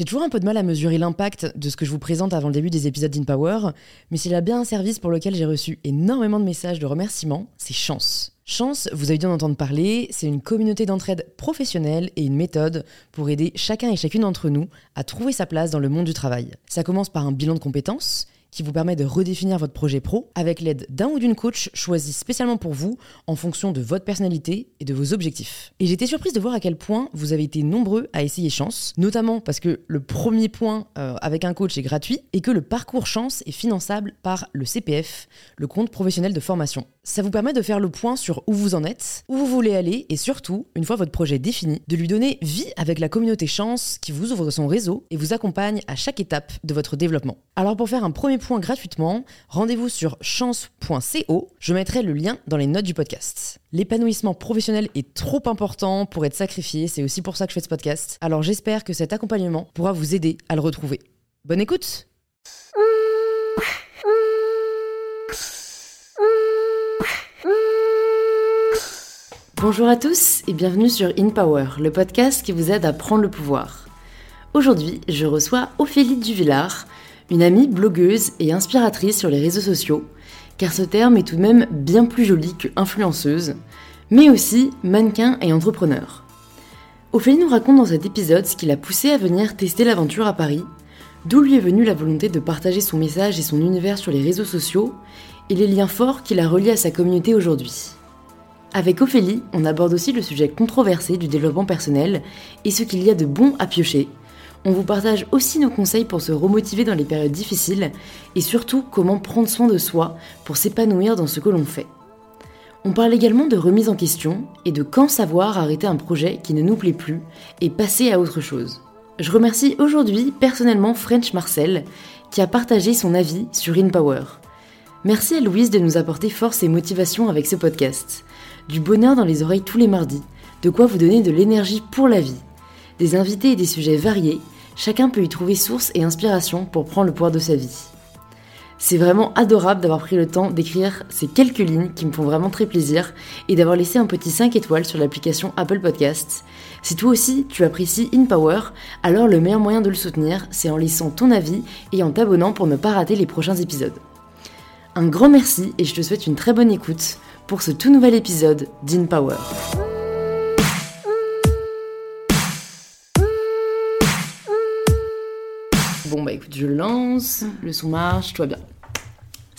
J'ai toujours un peu de mal à mesurer l'impact de ce que je vous présente avant le début des épisodes d'InPower, mais s'il a bien un service pour lequel j'ai reçu énormément de messages de remerciements, c'est Chance. Chance, vous avez dû en entendre parler, c'est une communauté d'entraide professionnelle et une méthode pour aider chacun et chacune d'entre nous à trouver sa place dans le monde du travail. Ça commence par un bilan de compétences qui vous permet de redéfinir votre projet pro avec l'aide d'un ou d'une coach choisi spécialement pour vous en fonction de votre personnalité et de vos objectifs. Et j'étais surprise de voir à quel point vous avez été nombreux à essayer Chance, notamment parce que le premier point euh, avec un coach est gratuit et que le parcours Chance est finançable par le CPF, le compte professionnel de formation. Ça vous permet de faire le point sur où vous en êtes, où vous voulez aller et surtout, une fois votre projet défini, de lui donner vie avec la communauté Chance qui vous ouvre son réseau et vous accompagne à chaque étape de votre développement. Alors pour faire un premier point gratuitement, rendez-vous sur chance.co, je mettrai le lien dans les notes du podcast. L'épanouissement professionnel est trop important pour être sacrifié, c'est aussi pour ça que je fais ce podcast. Alors j'espère que cet accompagnement pourra vous aider à le retrouver. Bonne écoute Bonjour à tous et bienvenue sur In Power, le podcast qui vous aide à prendre le pouvoir. Aujourd'hui, je reçois Ophélie Duvillard, une amie blogueuse et inspiratrice sur les réseaux sociaux, car ce terme est tout de même bien plus joli que influenceuse, mais aussi mannequin et entrepreneur. Ophélie nous raconte dans cet épisode ce qui l'a poussée à venir tester l'aventure à Paris, d'où lui est venue la volonté de partager son message et son univers sur les réseaux sociaux, et les liens forts qui la relient à sa communauté aujourd'hui. Avec Ophélie, on aborde aussi le sujet controversé du développement personnel et ce qu'il y a de bon à piocher. On vous partage aussi nos conseils pour se remotiver dans les périodes difficiles et surtout comment prendre soin de soi pour s'épanouir dans ce que l'on fait. On parle également de remise en question et de quand savoir arrêter un projet qui ne nous plaît plus et passer à autre chose. Je remercie aujourd'hui personnellement French Marcel qui a partagé son avis sur InPower. Merci à Louise de nous apporter force et motivation avec ce podcast du bonheur dans les oreilles tous les mardis, de quoi vous donner de l'énergie pour la vie. Des invités et des sujets variés, chacun peut y trouver source et inspiration pour prendre le pouvoir de sa vie. C'est vraiment adorable d'avoir pris le temps d'écrire ces quelques lignes qui me font vraiment très plaisir et d'avoir laissé un petit 5 étoiles sur l'application Apple Podcasts. Si toi aussi tu apprécies InPower, alors le meilleur moyen de le soutenir, c'est en laissant ton avis et en t'abonnant pour ne pas rater les prochains épisodes. Un grand merci et je te souhaite une très bonne écoute pour ce tout nouvel épisode d'InPower. Bon bah écoute, je lance, le son marche, tout va bien.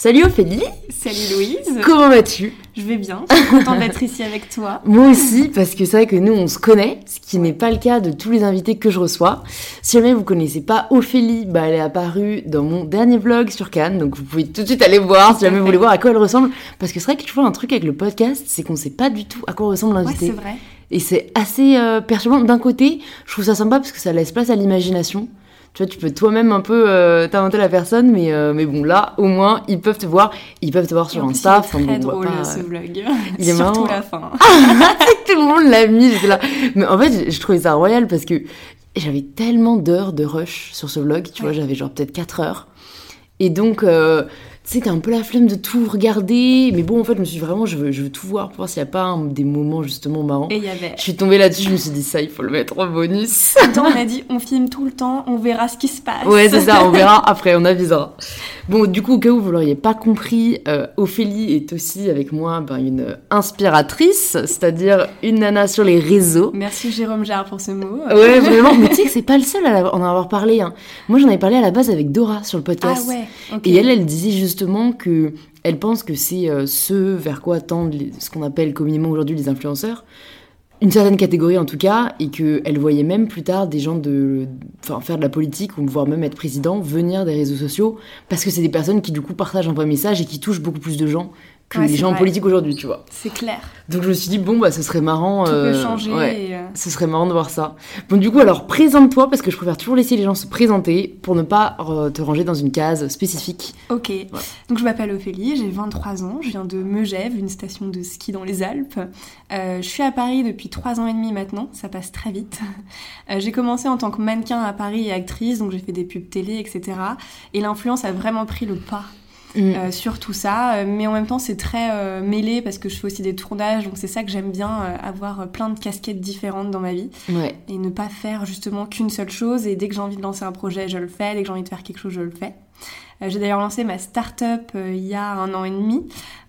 Salut Ophélie Salut Louise Comment vas-tu? Je vais bien, je suis contente d'être ici avec toi. Moi aussi, parce que c'est vrai que nous on se connaît, ce qui n'est pas le cas de tous les invités que je reçois. Si jamais vous connaissez pas Ophélie, bah elle est apparue dans mon dernier vlog sur Cannes, donc vous pouvez tout de suite aller voir si jamais vous voulez voir à quoi elle ressemble. Parce que c'est vrai que tu vois un truc avec le podcast, c'est qu'on sait pas du tout à quoi ressemble l'invité. Ouais, c'est vrai. Et c'est assez euh, perturbant. D'un côté, je trouve ça sympa parce que ça laisse place à l'imagination tu vois, tu peux toi-même un peu euh, t'inventer la personne, mais, euh, mais bon, là, au moins, ils peuvent te voir. Ils peuvent te voir sur Insta. C'est très drôle, ce vlog. Il est Surtout la fin. tout le monde l'a mis, j'étais là. Mais en fait, je trouvais ça royal parce que j'avais tellement d'heures de rush sur ce vlog, tu vois, j'avais genre peut-être 4 heures. Et donc, euh, tu sais, t'as un peu la flemme de tout regarder. Mais bon, en fait, je me suis dit, vraiment, je veux, je veux tout voir pour voir s'il n'y a pas des moments justement marrants. Et il y avait. Je suis tombée là-dessus, je me suis dit, ça, il faut le mettre en bonus. Attends, on a dit, on filme tout le temps, on verra ce qui se passe. Ouais, c'est ça, on verra après, on avisera. Bon, du coup, au cas où vous l'auriez pas compris, euh, Ophélie est aussi avec moi ben, une inspiratrice, c'est-à-dire une nana sur les réseaux. Merci Jérôme Jarre pour ce mot. Ouais, vraiment. Mais tu sais que c'est pas le seul à en avoir parlé. Hein. Moi, j'en avais parlé à la base avec Dora sur le podcast. Ah ouais. ok. Et elle, elle disait justement que elle pense que c'est euh, ce vers quoi tendent ce qu'on appelle communément aujourd'hui les influenceurs, une certaine catégorie en tout cas, et qu'elle voyait même plus tard des gens de, faire de la politique ou voire même être président venir des réseaux sociaux parce que c'est des personnes qui du coup partagent un vrai message et qui touchent beaucoup plus de gens que Ouais, les gens en politique aujourd'hui, tu vois. C'est clair. Donc je me suis dit bon bah ce serait marrant. Tout euh, peut changer. ouais. et, euh, Ce serait marrant de voir ça. Bon, du coup, alors présente-toi parce que je préfère toujours laisser les gens se présenter pour ne pas euh, te ranger dans une case spécifique. Ok. Donc je m'appelle Ophélie, j'ai 23 ans, je viens de Megève, une station de ski dans les Alpes. Euh, je suis à Paris depuis 3 ans et demi maintenant, ça passe très vite. J'ai commencé en tant que mannequin à Paris et actrice, donc j'ai fait des pubs télé, etc. Et l'influence a vraiment pris le pas. Mm. sur tout ça. Mais en même temps, c'est très mêlé parce que je fais aussi des tournages, donc c'est ça que j'aime bien, avoir plein de casquettes différentes dans ma vie. Et ne pas faire justement qu'une seule chose. Et dès que j'ai envie de lancer un projet, je le fais. Dès que j'ai envie de faire quelque chose, je le fais. j'ai d'ailleurs lancé ma start-up il y a un an et demi.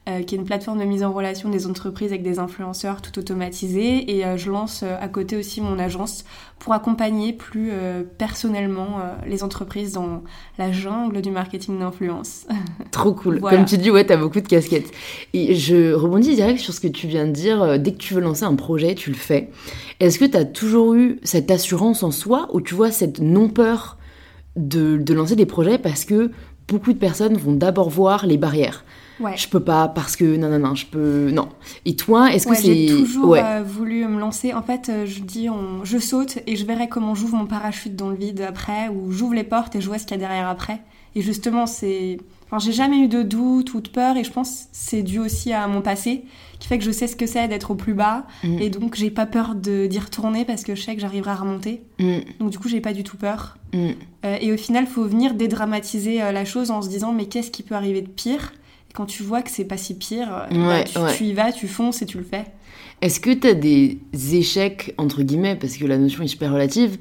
Euh, qui est une plateforme de mise en relation des entreprises avec des influenceurs tout automatisés. Et euh, je lance euh, à côté aussi mon agence pour accompagner plus personnellement les entreprises dans la jungle du marketing d'influence. Trop cool. Comme tu dis, ouais, t'as beaucoup de casquettes. Et je rebondis direct sur ce que tu viens de dire. Dès que tu veux lancer un projet, tu le fais. Est-ce que t'as toujours eu cette assurance en soi ou tu vois cette non-peur de, de lancer des projets parce que beaucoup de personnes vont d'abord voir les barrières? Ouais. Je peux pas parce que non non non, je peux non. Et toi, est-ce que c'est J'ai toujours euh, voulu me lancer. En fait, euh, je dis on... je saute et je verrai comment j'ouvre mon parachute dans le vide après ou j'ouvre les portes et je vois ce qu'il y a derrière après. Et justement, c'est enfin, j'ai jamais eu de doute ou de peur et je pense c'est dû aussi à mon passé qui fait que je sais ce que c'est d'être au plus bas mm. et donc j'ai pas peur d'y retourner parce que je sais que j'arriverai à remonter. Mm. Donc du coup, j'ai pas du tout peur. Mm. Euh, et au final, faut venir dédramatiser la chose en se disant mais qu'est-ce qui peut arriver de pire quand tu vois que c'est pas si pire, bah, tu, y vas, tu fonces et tu le fais. Est-ce que tu as des échecs, entre guillemets, parce que la notion est super relative,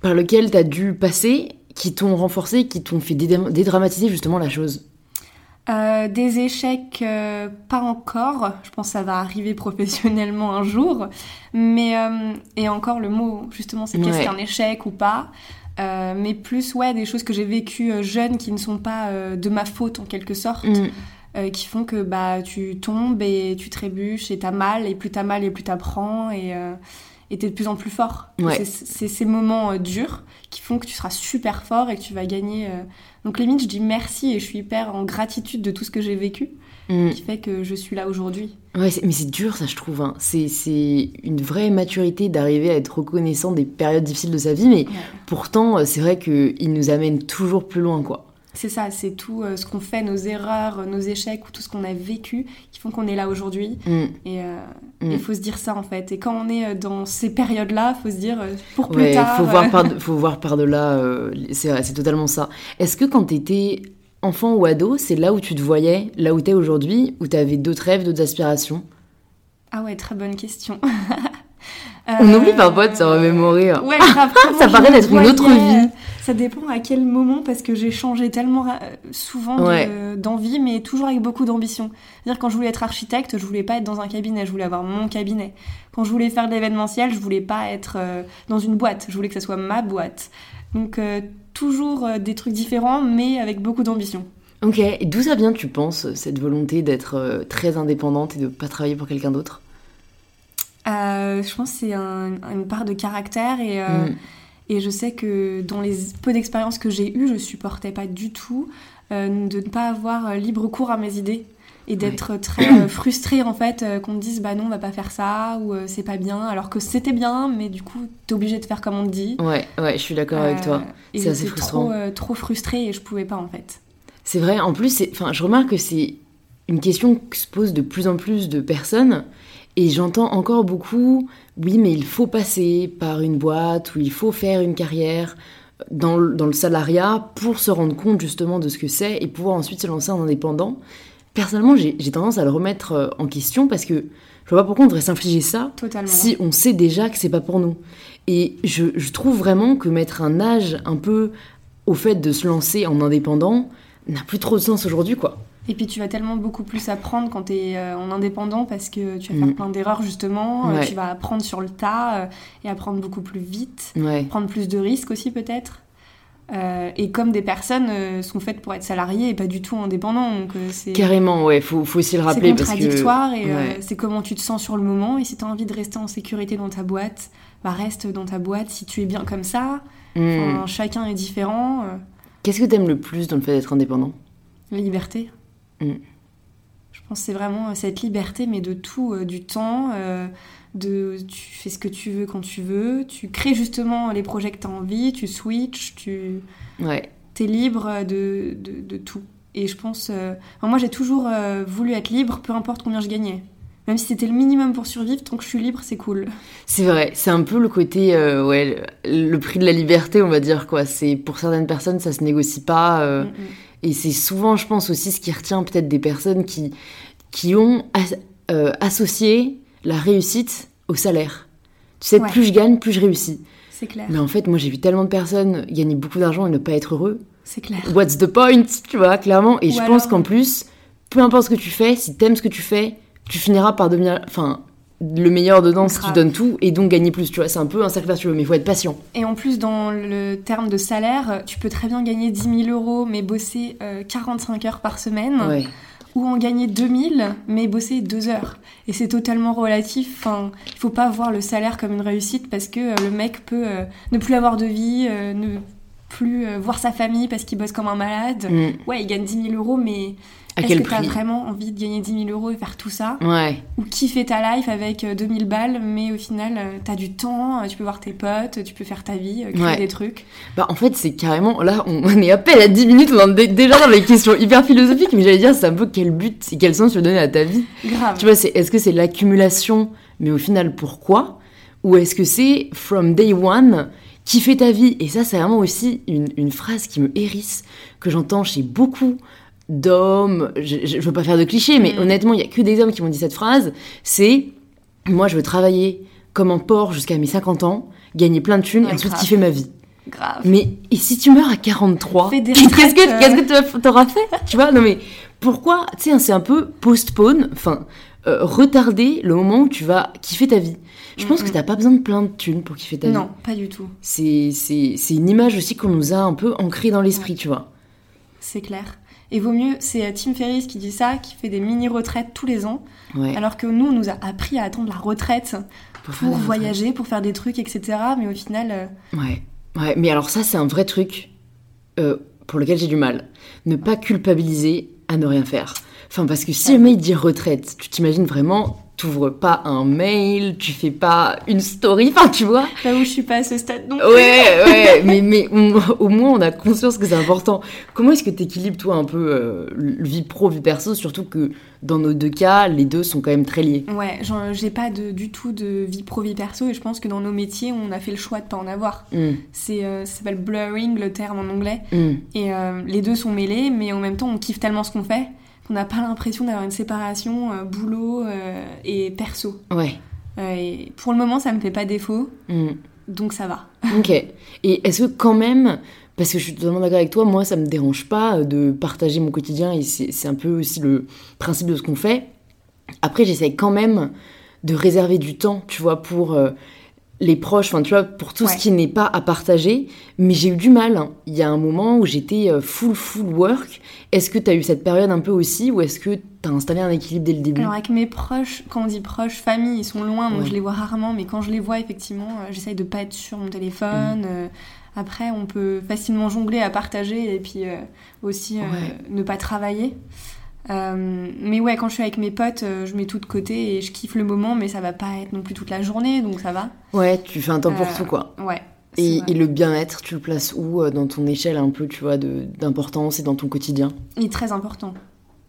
par lesquels tu as dû passer, qui t'ont renforcé, qui t'ont fait dédramatiser justement la chose? Euh, des échecs, euh, pas encore. Je pense que ça va arriver professionnellement un jour. Mais, euh, et encore le mot, justement, c'est qu'est-ce qu'un échec ou pas. Euh, mais plus ouais des choses que j'ai vécues euh, jeune qui ne sont pas euh, de ma faute en quelque sorte mm. qui font que bah tu tombes et tu trébuches et t'as mal et plus t'as mal et plus t'apprends et et t'es de plus en plus fort. C'est ces moments durs qui font que tu seras super fort et que tu vas gagner. Donc limite, je dis merci et je suis hyper en gratitude de tout ce que j'ai vécu. Mm. qui fait que je suis là aujourd'hui. Ouais, mais c'est dur ça, je trouve. Hein. C'est une vraie maturité d'arriver à être reconnaissant des périodes difficiles de sa vie, mais pourtant, euh, c'est vrai qu'il nous amène toujours plus loin, quoi. C'est ça, c'est tout euh, ce qu'on fait, nos erreurs, nos échecs ou tout ce qu'on a vécu qui font qu'on est là aujourd'hui. Mm. Et euh, il mm. faut se dire ça en fait. Et quand on est dans ces périodes-là, il faut se dire pour plus tard. Faut voir par, faut voir par-delà, c'est totalement ça. Est-ce que quand tu étais enfant ou ado, c'est là où tu te voyais, là où tu es aujourd'hui, où tu avais d'autres rêves, d'autres aspirations? Ah ouais, très bonne question. On oublie parfois de se remémorer. Hein. Ouais, ça paraît d'être une autre vie. Ça dépend à quel moment, parce que j'ai changé tellement souvent d'envie, mais toujours avec beaucoup d'ambition. C'est-à-dire quand je voulais être architecte, je voulais pas être dans un cabinet, je voulais avoir mon cabinet. Quand je voulais faire de l'événementiel, je voulais pas être euh, dans une boîte, je voulais que ça soit ma boîte. Donc euh, toujours euh, des trucs différents, mais avec beaucoup d'ambition. Ok, et d'où ça vient, tu penses, cette volonté d'être euh, très indépendante et de ne pas travailler pour quelqu'un d'autre? Je pense que c'est une part de caractère et, mm. et je sais que dans les peu d'expériences que j'ai eues, je supportais pas du tout de ne pas avoir libre cours à mes idées et d'être très euh, frustré en fait euh, qu'on te dise bah non on va pas faire ça ou euh, c'est pas bien alors que c'était bien mais du coup t'es obligé de faire comme on te dit. Ouais ouais je suis d'accord avec toi. C'est assez frustrant. trop, trop frustrée et je pouvais pas en fait. C'est vrai en plus enfin je remarque que c'est une question que se pose de plus en plus de personnes et j'entends encore beaucoup oui mais il faut passer par une boîte ou il faut faire une carrière dans dans le salariat pour se rendre compte justement de ce que c'est et pouvoir ensuite se lancer en indépendant personnellement, j'ai tendance à le remettre euh, en question parce que je vois pas pourquoi on devrait s'infliger ça si on sait déjà que c'est pas pour nous. Et je, trouve vraiment que mettre un âge un peu au fait de se lancer en indépendant n'a plus trop de sens aujourd'hui, quoi. Et puis tu vas tellement beaucoup plus apprendre quand tu es euh, en indépendant parce que tu vas faire mm. plein d'erreurs justement, euh, tu vas apprendre sur le tas et apprendre beaucoup plus vite, prendre plus de risques aussi peut-être. Euh, et comme des personnes euh, sont faites pour être salariées et pas du tout indépendants. Donc, euh, c'est... Carrément, ouais, faut, faut aussi le rappeler. C'est contradictoire et c'est comment tu te sens sur le moment. Et si tu as envie de rester en sécurité dans ta boîte, bah reste dans ta boîte si tu es bien comme ça. Hmm. chacun est différent. Qu'est-ce que tu aimes le plus dans le fait d'être indépendant? La liberté. Hmm. Je pense que c'est vraiment cette liberté, mais de tout, du temps de tu fais ce que tu veux quand tu veux, tu crées justement les projets que tu as envie, tu switches, tu ouais. es libre de, de, tout. Et je pense. Euh, moi, j'ai toujours euh, voulu être libre, peu importe combien je gagnais. Même si c'était le minimum pour survivre, tant que je suis libre, c'est cool. C'est vrai, c'est un peu le côté, euh, ouais, le, prix de la liberté, on va dire, quoi. C'est Pour certaines personnes, ça se négocie pas. Mm, mm. Et c'est souvent, je pense, aussi ce qui retient peut-être des personnes qui, qui ont euh, associé la réussite au salaire. Tu sais, plus je gagne, plus je réussis. C'est clair. Mais en fait, moi, j'ai vu tellement de personnes gagner beaucoup d'argent et ne pas être heureux. C'est clair. What's the point, tu vois, clairement. Et je pense qu'en plus, peu importe ce que tu fais, si t'aimes ce que tu fais, tu finiras par devenir, enfin, le meilleur dedans si tu donnes tout et donc gagner plus, tu vois. C'est un peu un cercle vertueux, mais il faut être patient. Et en plus, dans le terme de salaire, tu peux très bien gagner 10 000 euros, mais bosser 45 euh, heures par semaine. Ou en gagner 2000, mais bosser 2 heures. Et c'est totalement relatif. Enfin, il faut pas voir le salaire comme une réussite parce que euh, le mec peut euh, ne plus avoir de vie, ne plus voir sa famille parce qu'il bosse comme un malade. Mm. Ouais, il gagne 10 000 euros, mais est-ce que tu as vraiment envie de gagner 10 000 euros et faire tout ça Ouais. Ou kiffer ta life avec 2000 euh, balles, mais au final, euh, tu as du temps, euh, tu peux voir tes potes, tu peux faire ta vie, créer des trucs. Bah, en fait, c'est carrément. Là, on est à peine à 10 minutes, on est déjà dans les questions hyper philosophiques, mais j'allais dire, c'est un peu quel but et quel sens tu veux donner à ta vie. Grave. Tu vois, c'est, est-ce que c'est l'accumulation, mais au final, pourquoi Ou est-ce que c'est from day one kiffer ta vie Et ça, c'est vraiment aussi une, une phrase qui me hérisse, que j'entends chez beaucoup d'hommes, je, je, veux pas faire de clichés, mais mm. honnêtement, il y a que des hommes qui m'ont dit cette phrase, c'est moi je veux travailler comme un porc jusqu'à mes 50 ans, gagner plein de thunes et ensuite kiffer ma vie. Grave. Mais et si tu meurs à 43, qu'est-ce que qu'est-ce que tu t'auras fait Tu vois? Non mais pourquoi Tu sais, c'est un peu postpone, enfin euh, retarder le moment où tu vas kiffer ta vie. Je pense que t'as pas besoin de plein de thunes pour kiffer ta vie. Non, pas du tout. C'est une image aussi qu'on nous a un peu ancrée dans l'esprit, tu vois. C'est clair. Et vaut mieux, c'est euh, Tim Ferriss qui dit ça, qui fait des mini-retraites tous les ans. Alors que nous, on nous a appris à attendre la retraite pour, voyager, pour faire des trucs, etc. Mais au final. Euh, ouais. Ouais, mais alors ça, c'est un vrai truc euh, pour lequel j'ai du mal. Ne pas culpabiliser à ne rien faire. Enfin, parce que si jamais il dit retraite, tu t'imagines vraiment t'ouvres pas un mail, tu fais pas une story, enfin tu vois. Là où je suis pas à ce stade non plus. Ouais, ouais, mais, mais au moins on a conscience que c'est important. Comment est-ce que tu équilibres toi un peu euh, vie pro, vie perso, surtout que dans nos deux cas, les deux sont quand même très liés. Ouais, j'ai pas de, du tout de vie pro, vie perso et je pense que dans nos métiers, on a fait le choix de pas en avoir. Mm. C'est, euh, ça s'appelle blurring le terme en anglais. Mm. Et euh, les deux sont mêlés, mais en même temps on kiffe tellement ce qu'on fait on n'a pas l'impression d'avoir une séparation euh, boulot euh, et perso. Ouais. Euh, et pour le moment, ça me fait pas défaut. Mm. Donc ça va. ok. Et est-ce que quand même, parce que je suis totalement d'accord avec toi, moi ça me dérange pas de partager mon quotidien et c'est un peu aussi le principe de ce qu'on fait. Après, j'essaye quand même de réserver du temps, tu vois, pour les proches, enfin tu vois, pour tout ce qui n'est pas à partager. Mais j'ai eu du mal. Hein. Il y a un moment où j'étais euh, full, full work. Est-ce que tu as eu cette période un peu aussi ou est-ce que tu as installé un équilibre dès le début? Alors avec mes proches, quand on dit proches, famille, ils sont loin, donc je les vois rarement. Mais quand je les vois, effectivement, euh, j'essaye de pas être sur mon téléphone. Mm. Euh, après, on peut facilement jongler à partager et puis aussi ne pas travailler. Euh, mais ouais, quand je suis avec mes potes, euh, je mets tout de côté et je kiffe le moment, mais ça va pas être non plus toute la journée, donc ça va. Ouais, tu fais un temps pour euh, tout, quoi. Ouais. Et, le bien-être, tu le places où dans ton échelle un peu, tu vois, d'importance et dans ton quotidien? Il est très important.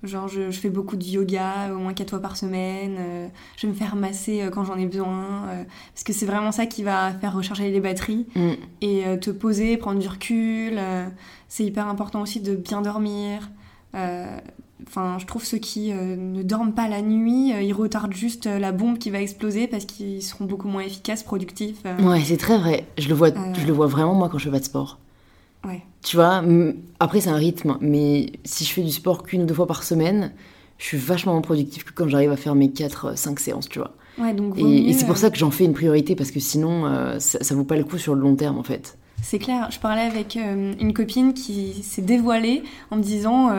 Genre, je, fais beaucoup de yoga, au moins 4 fois par semaine. je vais me faire masser quand j'en ai besoin. parce que c'est vraiment ça qui va faire recharger les batteries. Mm. Et te poser, prendre du recul. c'est hyper important aussi de bien dormir. Enfin, je trouve ceux qui euh, ne dorment pas la nuit, euh, ils retardent juste euh, la bombe qui va exploser parce qu'ils seront beaucoup moins efficaces, productifs. Ouais, c'est très vrai. Je le vois, je le vois vraiment moi quand je fais pas de sport. Ouais. Tu vois, après c'est un rythme, mais si je fais du sport qu'une ou deux fois par semaine, je suis vachement moins productif que quand j'arrive à faire mes 4-5 séances, tu vois. Ouais, donc et, c'est pour ça que j'en fais une priorité parce que sinon ça, ça vaut pas le coup sur le long terme en fait. C'est clair, je parlais avec une copine qui s'est dévoilée en me disant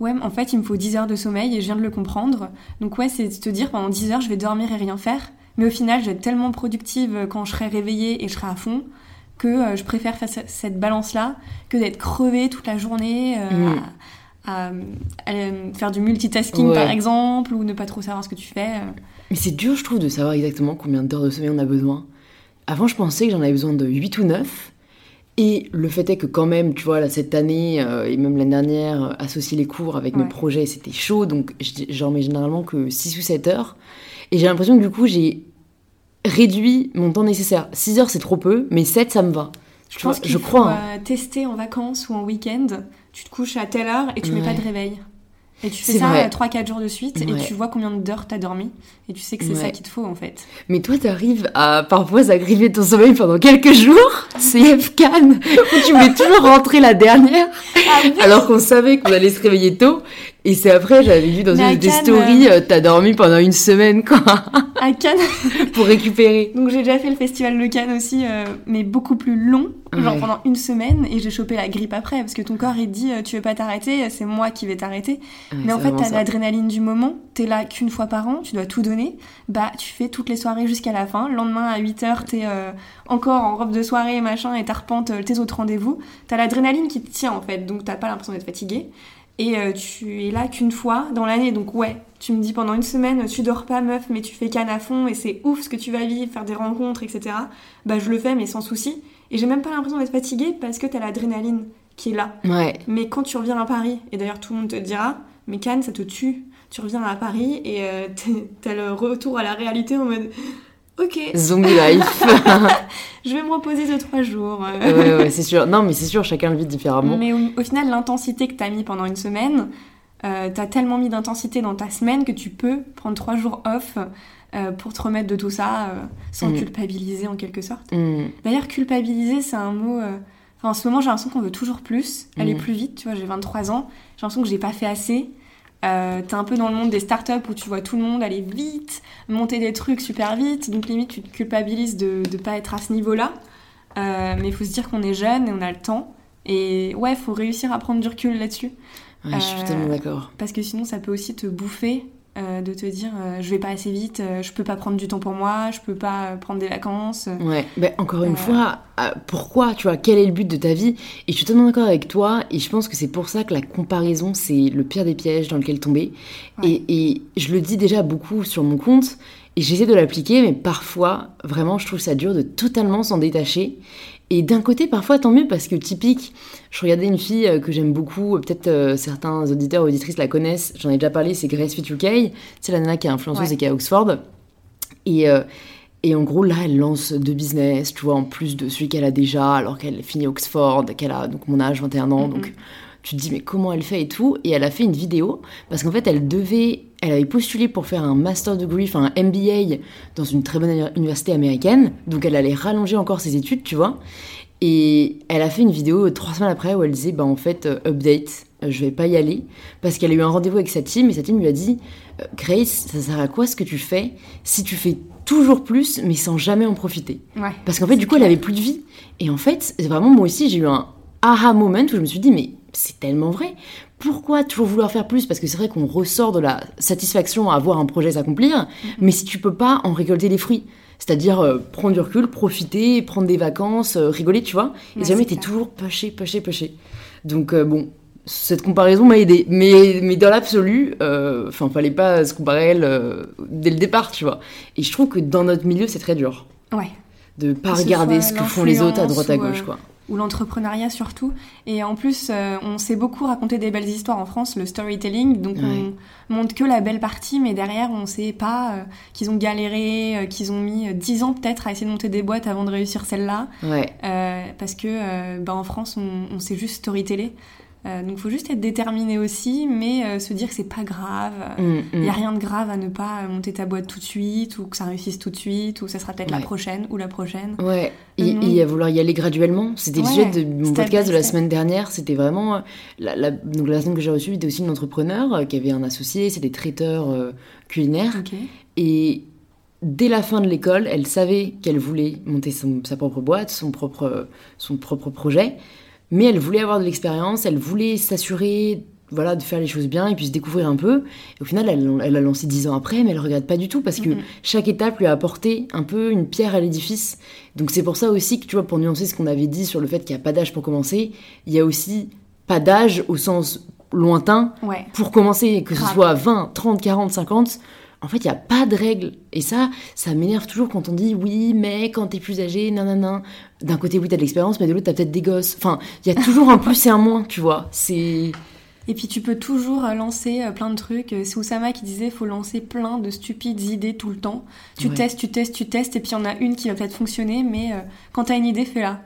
ouais, en fait, il me faut 10 heures de sommeil et je viens de le comprendre. Donc ouais, c'est de te dire pendant 10 heures, je vais dormir et rien faire. Mais au final, je vais être tellement productive quand je serai réveillée et je serai à fond que euh, je préfère faire cette balance-là que d'être crevée toute la journée euh, mm. à, faire du multitasking par exemple ou ne pas trop savoir ce que tu fais. Euh. Mais c'est dur, je trouve, de savoir exactement combien d'heures de sommeil on a besoin. Avant, je pensais que j'en avais besoin de 8 ou 9. Et le fait est que quand même, tu vois, là, cette année euh, et même l'année dernière, euh, associer les cours avec mes projets, c'était chaud. Donc, j'en mets généralement que 6 ou 7 heures. Et j'ai l'impression que du coup, j'ai réduit mon temps nécessaire. 6 heures, c'est trop peu, mais 7, ça me va. Je pense qu'il faut hein. euh, tester en vacances ou en week-end. Tu te couches à telle heure et tu mets pas de réveil. Et tu fais ça 3-4 jours de suite et tu vois combien d'heures t'as dormi et tu sais que c'est ça qu'il te faut en fait. Mais toi t'arrives à parfois agriver ton sommeil pendant quelques jours, c'est FCAN, où tu voulais toujours rentrer la dernière ah alors qu'on savait qu'on allait se réveiller tôt et c'est après, j'avais vu dans une des stories, euh, t'as dormi pendant une semaine, quoi. À Cannes Pour récupérer. Donc j'ai déjà fait le festival de Cannes aussi, euh, mais beaucoup plus long, genre pendant une semaine, et j'ai chopé la grippe après, parce que ton corps, il dit, euh, tu veux pas t'arrêter, c'est moi qui vais t'arrêter. mais en fait, t'as l'adrénaline du moment, t'es là qu'une fois par an, tu dois tout donner, bah tu fais toutes les soirées jusqu'à la fin, le lendemain à 8h, t'es encore en robe de soirée, machin, et t'arpentes tes autres rendez-vous. T'as l'adrénaline qui te tient, en fait, donc t'as pas l'impression d'être fatigué. Et euh, tu es là qu'une fois dans l'année, donc ouais, tu me dis pendant une semaine, tu dors pas meuf, mais tu fais canne à fond et c'est ouf ce que tu vas vivre, faire des rencontres, etc. Bah je le fais, mais sans souci. Et j'ai même pas l'impression d'être fatiguée parce que t'as l'adrénaline qui est là. Ouais. Mais quand tu reviens à Paris, et d'ailleurs tout le monde te dira, mais Cannes ça te tue. Tu reviens à Paris et euh, t'as le retour à la réalité en mode Ok. Zombie life. je vais me reposer de trois jours. ouais, ouais, c'est sûr. Non, mais c'est sûr, chacun le vit différemment. Mais au, final, l'intensité que t'as mis pendant une semaine, euh, t'as tellement mis d'intensité dans ta semaine que tu peux prendre trois jours off euh, pour te remettre de tout ça euh, sans mm. culpabiliser en quelque sorte. Mm. D'ailleurs, culpabiliser, c'est un mot. en ce moment, j'ai l'impression qu'on veut toujours plus, aller mm. plus vite. Tu vois, j'ai 23 ans, j'ai l'impression que j'ai pas fait assez. Euh, t'es un peu dans le monde des startups où tu vois tout le monde aller vite, monter des trucs super vite, donc limite tu te culpabilises de ne pas être à ce niveau-là. Euh, mais il faut se dire qu'on est jeune et on a le temps. Et ouais, il faut réussir à prendre du recul là-dessus. Ouais, je suis totalement d'accord. Parce que sinon, ça peut aussi te bouffer euh, de te dire euh, je vais pas assez vite, euh, je peux pas prendre du temps pour moi, je peux pas prendre des vacances. Ouais, mais encore une fois, pourquoi, tu vois, quel est le but de ta vie? Et je suis totalement d'accord avec toi, et je pense que c'est pour ça que la comparaison, c'est le pire des pièges dans lequel tomber. Et, et, je le dis déjà beaucoup sur mon compte, et j'essaie de l'appliquer, mais parfois, vraiment, je trouve ça dur de totalement s'en détacher. Et d'un côté, parfois, tant mieux, parce que typique, je regardais une fille euh, que j'aime beaucoup, euh, peut-être euh, certains auditeurs ou auditrices la connaissent, j'en ai déjà parlé, c'est Grace Fit UK, c'est la nana qui est influenceuse et qui est à Oxford. Et, et en gros, là, elle lance deux business, tu vois, en plus de celui qu'elle a déjà, alors qu'elle finit Oxford, qu'elle a donc mon âge, 21 ans, donc tu te dis mais comment elle fait et tout. Et elle a fait une vidéo parce qu'en fait elle devait elle avait postulé pour faire un master degree enfin un MBA dans une très bonne université américaine. Donc elle allait rallonger encore ses études tu vois. Et elle a fait une vidéo trois semaines après où elle disait bah en fait euh, update euh, je vais pas y aller. Parce qu'elle a eu un rendez-vous avec sa team et sa team lui a dit euh, Grace ça sert à quoi ce que tu fais si tu fais toujours plus mais sans jamais en profiter? Parce qu'en fait du coup elle avait plus de vie. Et en fait vraiment moi aussi j'ai eu un aha moment où je me suis dit mais c'est tellement vrai. Pourquoi toujours vouloir faire plus? Parce que c'est vrai qu'on ressort de la satisfaction à voir un projet s'accomplir, mm-hmm. mais si tu peux pas en récolter les fruits, c'est-à-dire euh, prendre du recul, profiter, prendre des vacances, euh, rigoler, tu vois, et jamais t'es toujours pêché, pêché, pêché. Donc euh, bon, cette comparaison m'a aidé, mais, mais dans l'absolu, enfin, fallait pas se comparer elle dès le départ, tu vois. Et je trouve que dans notre milieu, c'est très dur. Ouais. De pas regarder ce que font les autres à droite à gauche, quoi ou l'entrepreneuriat surtout. Et en plus, euh, on sait beaucoup raconter des belles histoires en France, le storytelling. Donc on montre que la belle partie, mais derrière, on sait pas euh, qu'ils ont galéré, euh, qu'ils ont mis 10 ans peut-être à essayer de monter des boîtes avant de réussir celle-là. parce que bah, en France, on, on sait juste storyteller. Euh, donc il faut juste être déterminé aussi, mais euh, se dire que c'est pas grave. Il mm, n'y a mm. rien de grave à ne pas monter ta boîte tout de suite, ou que ça réussisse tout de suite, ou ça sera peut-être la prochaine ou la prochaine. Ouais, et, à vouloir y aller graduellement. C'était le sujet de mon podcast de la semaine dernière. C'était vraiment. Euh, la, la, donc la semaine que j'ai reçue, c'était aussi une entrepreneur qui avait un associé, c'est des traiteurs culinaires. Et dès la fin de l'école, elle savait qu'elle voulait monter sa propre boîte, son propre, son propre projet mais elle voulait avoir de l'expérience, elle voulait s'assurer voilà, de faire les choses bien et puis se découvrir un peu. Et au final, elle, a lancé dix ans après, mais elle regrette pas du tout parce que chaque étape lui a apporté un peu une pierre à l'édifice. Donc c'est pour ça aussi que, tu vois, pour nuancer ce qu'on avait dit sur le fait qu'il n'y a pas d'âge pour commencer, il y a aussi pas d'âge au sens lointain pour commencer, que ce soit 20, 30, 40, 50 en fait, il n'y a pas de règle. Et ça, ça m'énerve toujours quand on dit oui, mais quand t'es plus âgé, nanana. D'un côté, oui, t'as de l'expérience, mais de l'autre, t'as peut-être des gosses. Enfin, il y a toujours un plus et un moins, tu vois. C'est. Et puis tu peux toujours euh, lancer euh, plein de trucs. C'est Oussama qui disait faut lancer plein de stupides idées tout le temps. Tu testes, tu testes, tu testes, et puis il y en a une qui va peut-être fonctionner, mais euh, quand t'as une idée, fais-la.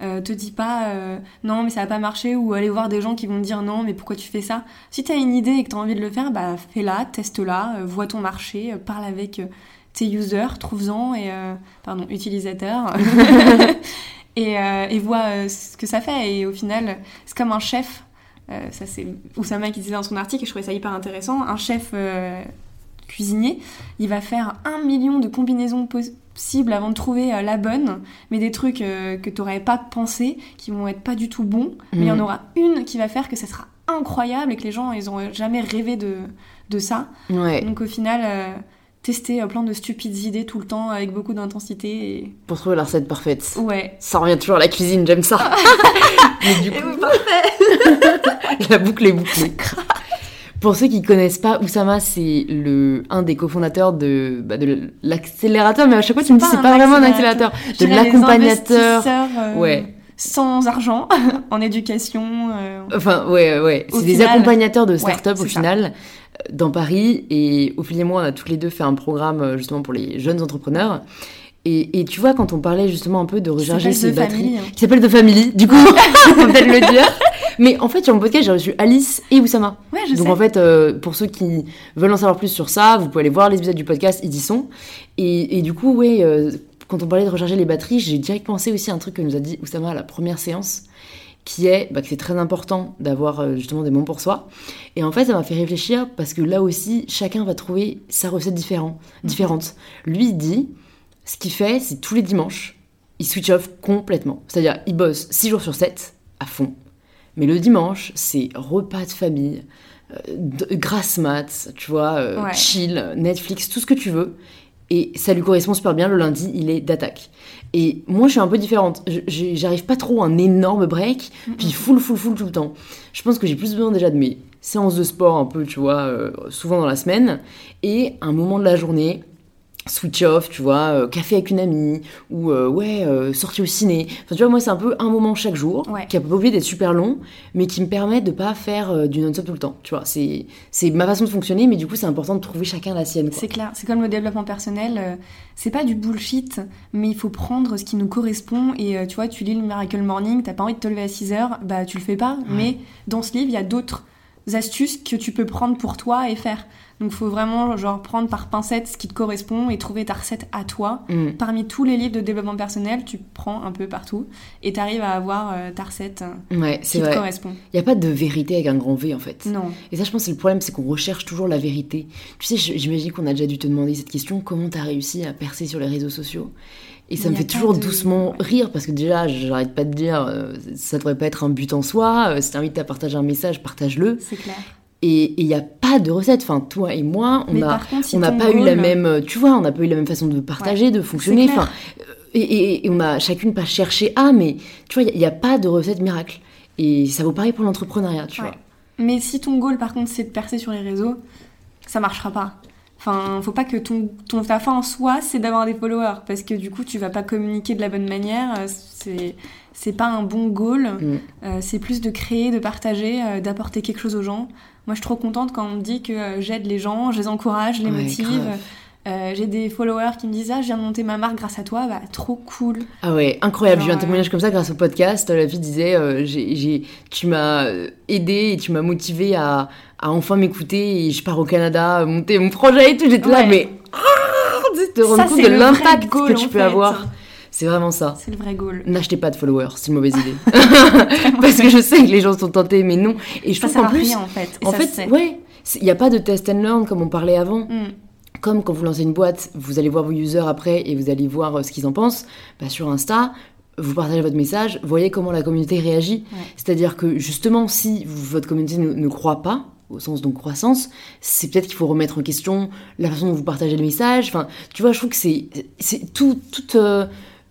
Euh, te dis pas euh, non mais ça va pas marcher ou aller voir des gens qui vont te dire non mais pourquoi tu fais ça? Si tu as une idée et que tu as envie de le faire, bah fais-la, teste-la, euh, vois ton marché, parle avec tes users, trouve-en et pardon, utilisateurs et, et vois ce que ça fait et au final, c'est comme un chef ça c'est Oussama qui disait dans son article et je trouvais ça hyper intéressant. Un chef cuisinier, il va faire un million de combinaisons possibles avant de trouver euh, la bonne, mais des trucs euh, que tu n'aurais pas pensé, qui vont être pas du tout bons, mais il y en mm. aura une qui va faire que ça sera incroyable et que les gens, ils ont jamais rêvé de, de ça. Donc au final... Euh, tester plein de stupides idées tout le temps avec beaucoup d'intensité. Et... Pour trouver la recette parfaite. Ouais. Ça revient toujours à la cuisine, j'aime ça. Mais du coup... La boucle est bouclée. Pour ceux qui connaissent pas, Oussama, c'est le un des cofondateurs de, bah, de l'accélérateur, mais à chaque fois tu me dis c'est pas vraiment un accélérateur, de l'accompagnateur. Euh, ouais. Sans argent, en éducation. Euh. Enfin, ouais, ouais. C'est des accompagnateurs de start-up au final euh, dans Paris. Et Ophélie et moi, on a toutes les deux fait un programme justement pour les jeunes entrepreneurs. Et, et, tu vois, quand on parlait justement un peu de recharger ses batteries, hein. qui s'appelle de Family, du coup, on peut le dire. Mais en fait, sur mon podcast, j'ai reçu Alice et Oussama. Ouais, je Donc en fait, euh, pour ceux qui veulent en savoir plus sur ça, vous pouvez aller voir les épisodes du podcast, ils y sont. Et, et du coup, ouais, euh, quand on parlait de recharger les batteries, j'ai direct pensé aussi à un truc que nous a dit Oussama à la première séance, qui est bah, que c'est très important d'avoir euh, justement des moments pour soi. Et en fait, ça m'a fait réfléchir parce que là aussi, chacun va trouver sa recette différent, mhm. différente. Lui, il dit, ce qu'il fait, c'est tous les dimanches, il switch off complètement. C'est-à-dire, il bosse 6 jours sur 7 à fond. Mais le dimanche, c'est repas de famille, euh, grasse mat, tu vois, euh, chill, Netflix, tout ce que tu veux. Et ça lui correspond super bien. Le lundi, il est d'attaque. Et moi, je suis un peu différente. J'arrive pas trop à un énorme break, puis full, full, full tout le temps. Je pense que j'ai plus besoin déjà de mes séances de sport un peu, tu vois, euh, souvent dans la semaine, et un moment de la journée switch off, tu vois, euh, café avec une amie, ou euh, ouais, euh, sortie au ciné. Enfin, tu vois, moi, c'est un peu un moment chaque jour, qui a pas obligé d'être super long, mais qui me permet de pas faire du non-stop tout le temps. Tu vois, c'est, c'est ma façon de fonctionner, mais du coup, c'est important de trouver chacun la sienne. C'est clair, c'est comme le développement personnel, c'est pas du bullshit, mais il faut prendre ce qui nous correspond. Et tu vois, tu lis le Miracle Morning, t'as pas envie de te lever à 6h, bah tu le fais pas, mais dans ce livre, il y a d'autres astuces que tu peux prendre pour toi et faire. Donc, il faut vraiment genre prendre par pincette ce qui te correspond et trouver ta recette à toi. Mm. Parmi tous les livres de développement personnel, tu prends un peu partout et tu arrives à avoir euh, ta recette euh, qui te correspond. Il n'y a pas de vérité avec un grand V en fait. Non. Et ça, je pense, c'est le problème, c'est qu'on recherche toujours la vérité. Tu sais, j'imagine qu'on a déjà dû te demander cette question comment tu as réussi à percer sur les réseaux sociaux? Et ça me fait toujours doucement rire parce que déjà, j'arrête pas de dire, euh, ça devrait pas être un but en soi. si t'invites à partager un message, partage-le. C'est clair. Et il n'y a pas de recette. Enfin, toi et moi, on n'a on n'a pas eu la même, tu vois, on n'a pas eu la même façon de partager, de fonctionner. Enfin, et, et, on a chacune pas cherché à, mais tu vois, il n'y a, pas de recette miracle. Et ça vaut pareil pour l'entrepreneuriat, tu vois. Mais si ton goal, par contre, c'est de percer sur les réseaux, ça marchera pas. Enfin, faut pas que ton, ton ta fin en soi, c'est d'avoir des followers, parce que du coup, tu vas pas communiquer de la bonne manière. C'est c'est pas un bon goal. Mm. Euh, c'est plus de créer, de partager, euh, d'apporter quelque chose aux gens. Moi, je suis trop contente quand on me dit que euh, j'aide les gens, je les encourage, je les motive. Euh, j'ai des followers qui me disent Ah, je viens de monter ma marque grâce à toi, bah trop cool. Ah ouais, incroyable. J'ai eu un témoignage comme ça grâce au podcast. La fille disait euh, j'ai, Tu m'as aidé et tu m'as motivé à, à enfin m'écouter et je pars au Canada monter mon projet et tout. J'étais là, mais. te rendre compte de l'impact que tu peux avoir. C'est vraiment ça. C'est le vrai goal. N'achetez pas de followers, c'est une mauvaise idée. Parce que je sais que les gens sont tentés, mais non. Et je ça trouve qu'en plus, rien, en fait. en fait, ouais, il n'y a pas de test and learn comme on parlait avant. Mm. Comme quand vous lancez une boîte, vous allez voir vos users après et vous allez voir euh, ce qu'ils en pensent. Bah, sur Insta, vous partagez votre message, voyez comment la communauté réagit. C'est-à-dire que justement, si votre communauté ne, croit pas, au sens donc croissance, c'est peut-être qu'il faut remettre en question la façon dont vous partagez le message. Enfin, tu vois, je trouve que c'est tout, tout euh,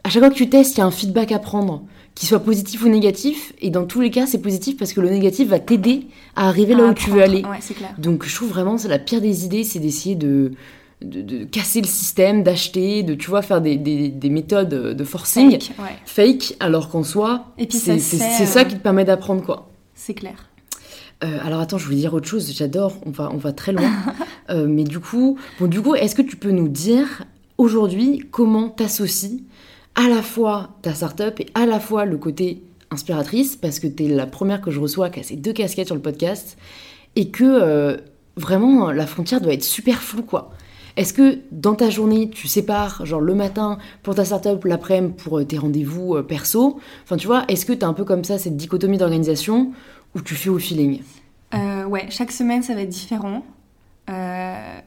à chaque fois que tu testes, il y a un feedback à prendre, qu'il soit positif ou négatif. Et dans tous les cas, c'est positif parce que le négatif va t'aider à arriver là où tu veux aller. Donc je trouve vraiment c'est la pire des idées, c'est d'essayer de, de, casser le système, d'acheter, de tu vois faire des, des, méthodes de forcing fake, alors qu'en soi, c'est ça, qui te permet d'apprendre quoi. C'est clair. Euh, alors attends, je voulais dire autre chose. J'adore. On va, on va très loin. Euh, mais du coup, bon, du coup, est-ce que tu peux nous dire aujourd'hui comment t'associes à la fois ta startup et à la fois le côté inspiratrice, parce que tu es la première que je reçois qui a ces deux casquettes sur le podcast, et que euh, vraiment la frontière doit être super floue, quoi. Est-ce que dans ta journée, tu sépares, genre le matin pour ta startup, l'après-midi pour euh, tes rendez-vous euh, perso? Enfin, tu vois, est-ce que tu as un peu comme ça cette dichotomie d'organisation ou tu fais au feeling? Ouais, chaque semaine ça va être différent.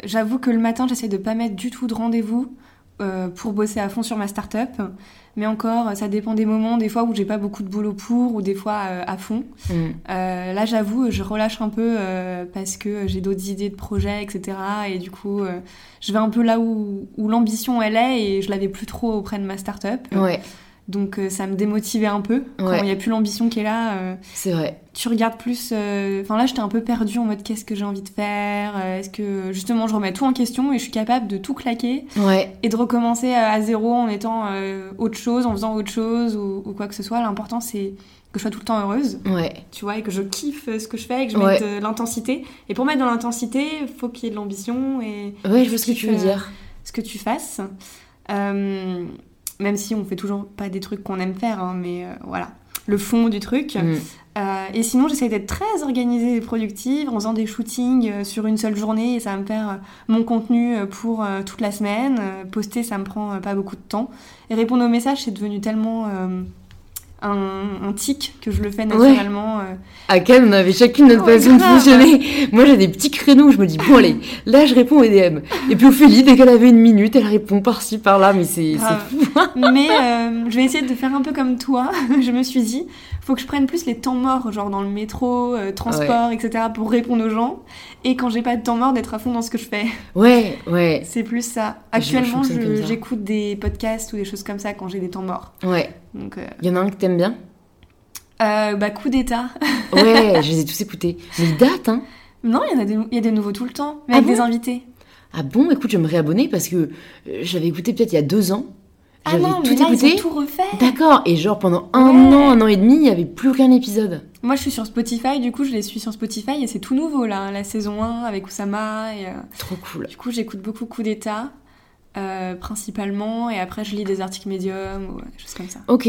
J'avoue que le matin, j'essaie de pas mettre du tout de rendez-vous pour bosser à fond sur ma startup. Mais encore, ça dépend des moments, des fois où j'ai pas beaucoup de boulot pour, ou des fois euh, à fond. Mm. Euh, là, j'avoue, je relâche un peu euh, parce que j'ai d'autres idées de projets, etc. Et du coup, je vais un peu là où, où l'ambition elle est, et je l'avais plus trop auprès de ma start-up. Ouais. Donc euh, ça me démotivait un peu. Quand il n'y a plus l'ambition qui est là. Euh, c'est vrai. Tu regardes plus. Euh, enfin là, j'étais un peu perdue en mode qu'est-ce que j'ai envie de faire Est-ce que justement je remets tout en question et je suis capable de tout claquer ouais. et de recommencer à zéro en étant autre chose, en faisant autre chose ou, quoi que ce soit. L'important c'est que je sois tout le temps heureuse. Ouais. Tu vois, et que je kiffe ce que je fais et que je mette de l'intensité. Et pour mettre de l'intensité, il faut qu'il y ait de l'ambition et. Ouais, je vois ce que tu veux dire. Ce que tu fasses. Euh, même si on fait toujours pas des trucs qu'on aime faire, hein, mais euh, voilà, le fond du truc. Mm. Euh, et sinon, j'essaie d'être très organisée et productive en faisant des shootings euh, sur une seule journée et ça va me faire mon contenu pour toute la semaine. Poster, ça me prend pas beaucoup de temps. Et répondre aux messages, c'est devenu tellement un, tic que je le fais naturellement. Euh. À quel on avait chacune notre façon de fonctionner. Moi j'ai des petits créneaux où je me dis bon allez, là je réponds aux DM. Et puis Ophélie, dès qu'elle avait une minute, elle répond par-ci par-là, mais c'est fou. mais euh, je vais essayer de faire un peu comme toi. je me suis dit, faut que je prenne plus les temps morts, genre dans le métro, euh, transport, etc., pour répondre aux gens. Et quand j'ai pas de temps mort, d'être à fond dans ce que je fais. Ouais, ouais. C'est plus ça. Actuellement, j'écoute des podcasts ou des choses comme ça quand j'ai des temps morts. Ouais. Donc. Euh, Il y en a un que t'aimes bien euh, Bah, coup d'état. ouais, je les ai tous écoutés. Mais ils datent, hein Non, il y, en a des, y a des nouveaux tout le temps, mais ah avec des invités. Ah bon Écoute, je vais me réabonner parce que j'avais écouté peut-être il y a deux ans. Ah non, tout mais là, écouté. Ils ont tout refait. D'accord. Et genre pendant un an, un an et demi, il n'y avait plus aucun épisode. Moi, je suis sur Spotify. Du coup, je les suis sur Spotify et c'est tout nouveau là, la saison 1 avec Oussama. Et, euh, Trop cool. Du coup, j'écoute beaucoup Coup d'état. Euh, principalement, et après je lis des articles médiums ou des choses comme ça. Ok.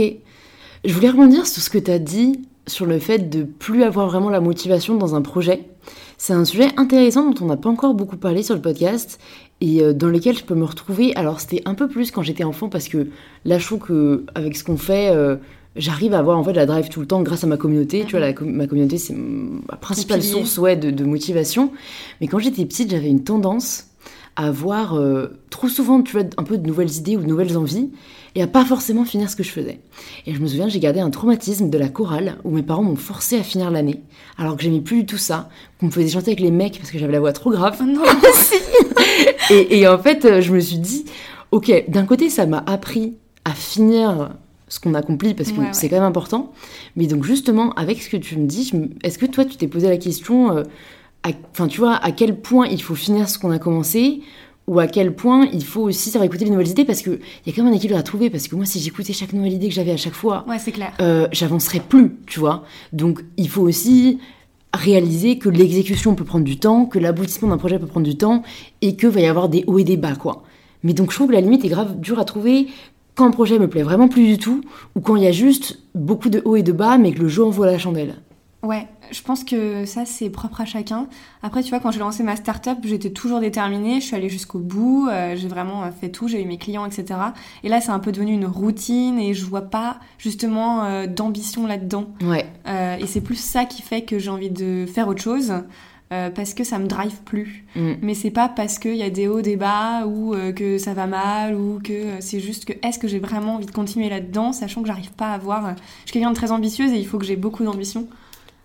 Je voulais rebondir sur ce que tu as dit sur le fait de plus avoir vraiment la motivation dans un projet. C'est un sujet intéressant dont on n'a pas encore beaucoup parlé sur le podcast et euh, dans lequel je peux me retrouver. Alors c'était un peu plus quand j'étais enfant parce que là je trouve que avec ce qu'on fait, euh, j'arrive à avoir en fait la drive tout le temps grâce à ma communauté. Tu vois, la, ma communauté c'est ma principale source ouais, de, de motivation. Mais quand j'étais petite, j'avais une tendance à avoir euh, trop souvent tu vois, un peu de nouvelles idées ou de nouvelles envies et à pas forcément finir ce que je faisais. Et je me souviens, j'ai gardé un traumatisme de la chorale où mes parents m'ont forcé à finir l'année alors que j'aimais plus du tout ça, qu'on me faisait chanter avec les mecs parce que j'avais la voix trop grave. Oh non, et, et en fait, euh, je me suis dit, ok, d'un côté, ça m'a appris à finir ce qu'on accomplit parce que c'est quand même important. Mais donc justement, avec ce que tu me dis, est-ce que toi, tu t'es posé la question euh, enfin tu vois, à quel point il faut finir ce qu'on a commencé ou à quel point il faut aussi savoir écouter les nouvelles idées parce qu'il y a quand même un équilibre à trouver parce que moi si j'écoutais chaque nouvelle idée que j'avais à chaque fois ouais c'est clair. euh, j'avancerais plus tu vois. Donc il faut aussi réaliser que l'exécution peut prendre du temps que l'aboutissement d'un projet peut prendre du temps et que va y avoir des hauts et des bas quoi. Mais donc je trouve que la limite est grave dure à trouver quand un projet me plaît vraiment plus du tout ou quand il y a juste beaucoup de hauts et de bas mais que le jeu envoie la chandelle Ouais, je pense que ça c'est propre à chacun. Après, tu vois, quand j'ai lancé ma startup, j'étais toujours déterminée, je suis allée jusqu'au bout, euh, j'ai vraiment euh, fait tout, j'ai eu mes clients, etc. Et là, c'est un peu devenu une routine et je vois pas justement euh, d'ambition là-dedans. Ouais. et c'est plus ça qui fait que j'ai envie de faire autre chose. parce que ça me drive plus. Mm. Mais c'est pas parce qu'il y a des hauts, des bas, ou que ça va mal, ou que c'est juste que est-ce que j'ai vraiment envie de continuer là-dedans, sachant que j'arrive pas à avoir. Je suis quelqu'un de très ambitieuse et il faut que j'ai beaucoup d'ambition.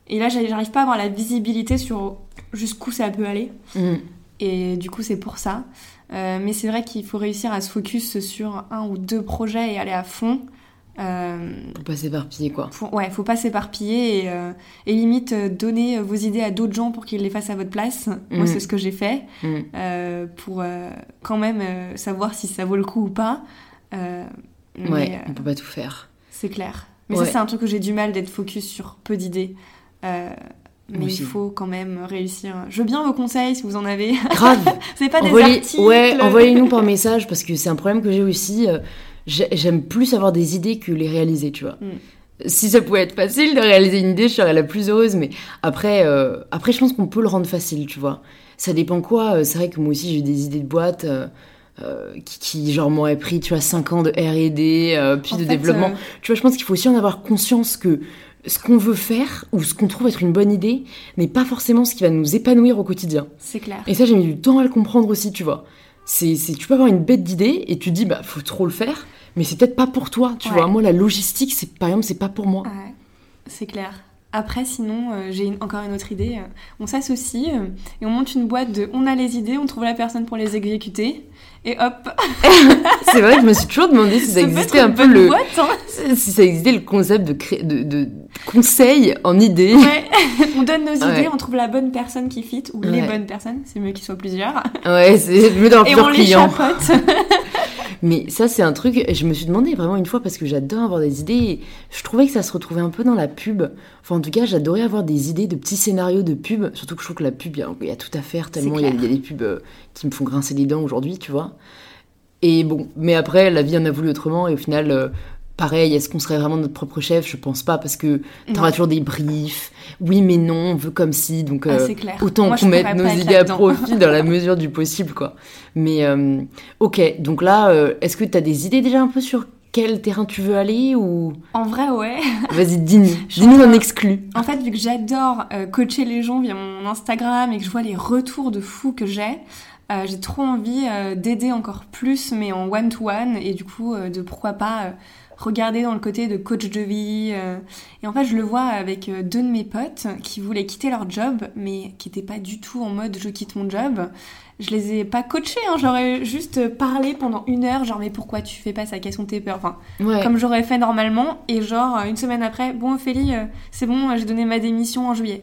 Et là, j'arrive pas à avoir la visibilité sur jusqu'où ça peut aller. Mm. Et du coup, c'est pour ça. Euh, mais c'est vrai qu'il faut réussir à se focus sur un ou deux projets et aller à fond. Euh, faut pas s'éparpiller, quoi. ouais, faut pas s'éparpiller et, euh, et, limite euh, donner vos idées à d'autres gens pour qu'ils les fassent à votre place. Moi, mm. c'est ce que j'ai fait mm. pour quand même savoir si ça vaut le coup ou pas. ouais, on peut pas tout faire. C'est clair. Mais ça, c'est un truc que j'ai du mal d'être focus sur peu d'idées. Euh, mais il faut quand même réussir. Je veux bien vos conseils si vous en avez. Grave. c'est pas des articles. Ouais, envoyez-nous par message parce que c'est un problème que j'ai aussi. Euh, j'aime plus avoir des idées que les réaliser, tu vois. Mm. Si ça pouvait être facile de réaliser une idée, je serais la plus heureuse, mais après, euh, après je pense qu'on peut le rendre facile, tu vois. Ça dépend quoi. C'est vrai que moi aussi, j'ai des idées de boîte euh, euh, qui, qui, genre, m'auraient pris, tu vois, 5 ans de R&D, euh, puis En de fait, développement. euh, Tu vois, je pense qu'il faut aussi en avoir conscience que ce qu'on veut faire, ou ce qu'on trouve être une bonne idée, n'est pas forcément ce qui va nous épanouir au quotidien. C'est clair. Et ça, j'ai mis du temps à le comprendre aussi, tu vois. C'est, tu peux avoir une bête d'idée et tu te dis, bah, faut trop le faire, mais c'est peut-être pas pour toi, tu Ouais. vois. Moi, la logistique, c'est, par exemple, c'est pas pour moi. Ouais, c'est clair. Après, sinon, euh, j'ai encore une autre idée. Euh, On s'associe euh, et on monte une boîte de on a les idées, on trouve la personne pour les exécuter. Et hop, C'est vrai que je me suis toujours demandé si ça existait un peu le, boîte, hein. si ça existait le concept de, cré... de, de conseil en idée. Ouais. on donne nos idées, on trouve la bonne personne qui fit, ou les bonnes personnes, c'est mieux qu'ils soient plusieurs. Ouais, c'est mieux d'avoir Et plusieurs on les clients. chapote. Mais ça, c'est un truc, je me suis demandé vraiment une fois parce que j'adore avoir des idées. et Je trouvais que ça se retrouvait un peu dans la pub. Enfin, en tout cas, j'adorais avoir des idées de petits scénarios de pub. Surtout que je trouve que la pub, il y a, il y a tout à faire tellement il y, a- clair. il y a des pubs euh, qui me font grincer les dents aujourd'hui, tu vois. Et bon, mais après, la vie en a voulu autrement et au final. euh, Pareil, est-ce qu'on serait vraiment notre propre chef? Je pense pas parce que t'auras toujours des briefs. Oui, mais non, on veut comme si. Donc, Ah, euh, c'est clair. autant qu'on mette nos idées à profit dans la mesure du possible, quoi. Mais euh, ok, donc là, euh, est-ce que tu as des idées déjà un peu sur quel terrain tu veux aller ou En vrai, ouais. vas-y dis-nous, dis-nous en exclu. En fait, vu que j'adore coacher les gens via mon Instagram et que je vois les retours de fous que j'ai, euh, j'ai trop envie euh, d'aider encore plus, mais en one-to-one, et du coup, euh, de pourquoi pas regarder dans le côté de coach de vie. euh. Et en fait, je le vois avec euh, deux de mes potes qui voulaient quitter leur job, mais qui n'étaient pas du tout en mode je quitte mon job. Je les ai pas coachés, hein, j'aurais juste parlé pendant une heure, genre mais pourquoi tu fais pas ça, quelles sont tes peurs? Enfin, Ouais. comme j'aurais fait normalement, et genre une semaine après, bon Ophélie, euh, c'est bon, euh, j'ai donné ma démission en juillet.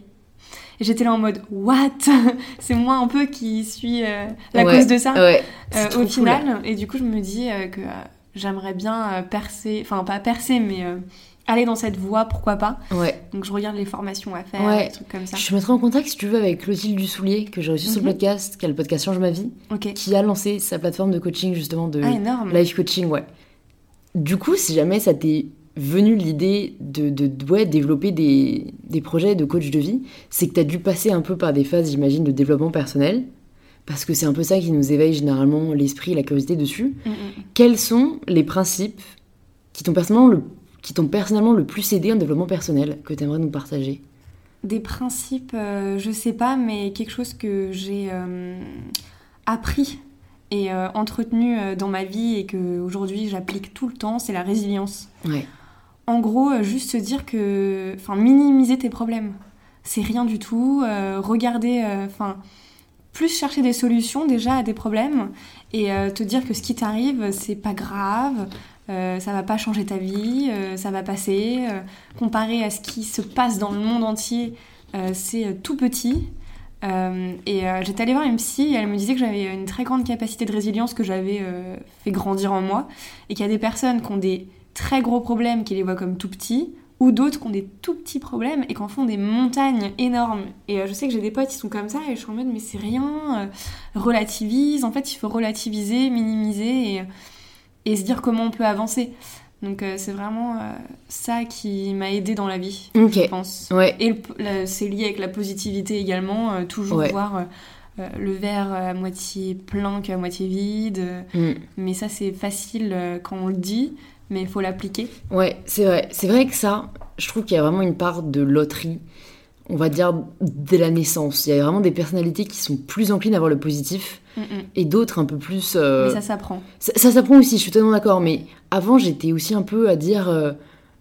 Et j'étais là en mode, what? C'est moi un peu qui suis euh, la Ouais, cause de ça Ouais. euh, au cool. final. Et du coup, je me dis euh, que euh, j'aimerais bien euh, percer, enfin pas percer, mais euh, aller dans cette voie, pourquoi pas. Ouais. Donc je regarde les formations à faire, Ouais. des trucs comme ça. Je mettrai en contact si tu veux avec Clotilde Dussoulier que j'ai reçu sur le Mhm. podcast, qui a le podcast Change ma vie, qui a lancé sa plateforme de coaching justement de Ah, life coaching, ouais. Du coup, si jamais ça t'est venu l'idée de, de, de, ouais, développer des, des projets de coach de vie, c'est que t'as dû passer un peu par des phases, j'imagine, de développement personnel, parce que c'est un peu ça qui nous éveille généralement l'esprit la curiosité dessus. Mm, mm. Quels sont les principes qui t'ont personnellement le, qui t'ont personnellement le plus aidé en développement personnel que t'aimerais nous partager? Des principes, euh, je sais pas, mais quelque chose que j'ai euh, appris et euh, entretenu euh, dans ma vie et que aujourd'hui j'applique tout le temps, c'est la résilience. Ouais. En gros, juste se dire que, enfin, minimiser tes problèmes, c'est rien du tout. regarder, enfin, plus chercher des solutions déjà à des problèmes et euh, te dire que ce qui t'arrive, c'est pas grave. euh, ça va pas changer ta vie, euh, ça va passer. comparé à ce qui se passe dans le monde entier, c'est tout petit. Et j'étais allée voir une et elle me disait que j'avais une très grande capacité de résilience que j'avais fait grandir en moi et qu'il y a des personnes qui ont des très gros problèmes qui les voient comme tout petits ou d'autres qui ont des tout petits problèmes et qui en font des montagnes énormes. Et euh, je sais que j'ai des potes qui sont comme ça et je suis en mode mais c'est rien, euh, relativise. En fait, il faut relativiser, minimiser et, et se dire comment on peut avancer. Donc euh, c'est vraiment euh, ça qui m'a aidé dans la vie, je pense. Ouais. Et c'est lié avec la positivité également, euh, toujours Ouais. voir euh, euh, le verre à moitié plein qu'à moitié vide. euh, Mm. mais ça, c'est facile euh, quand on le dit, mais il faut l'appliquer. Ouais, c'est vrai. C'est vrai que ça, je trouve qu'il y a vraiment une part de loterie, on va dire, dès la naissance. Il y a vraiment des personnalités qui sont plus enclines à voir le positif Mm, mm. et d'autres un peu plus... euh, Mais ça s'apprend. Ça, ça s'apprend aussi, je suis totalement d'accord. Mais avant, j'étais aussi un peu à dire, euh,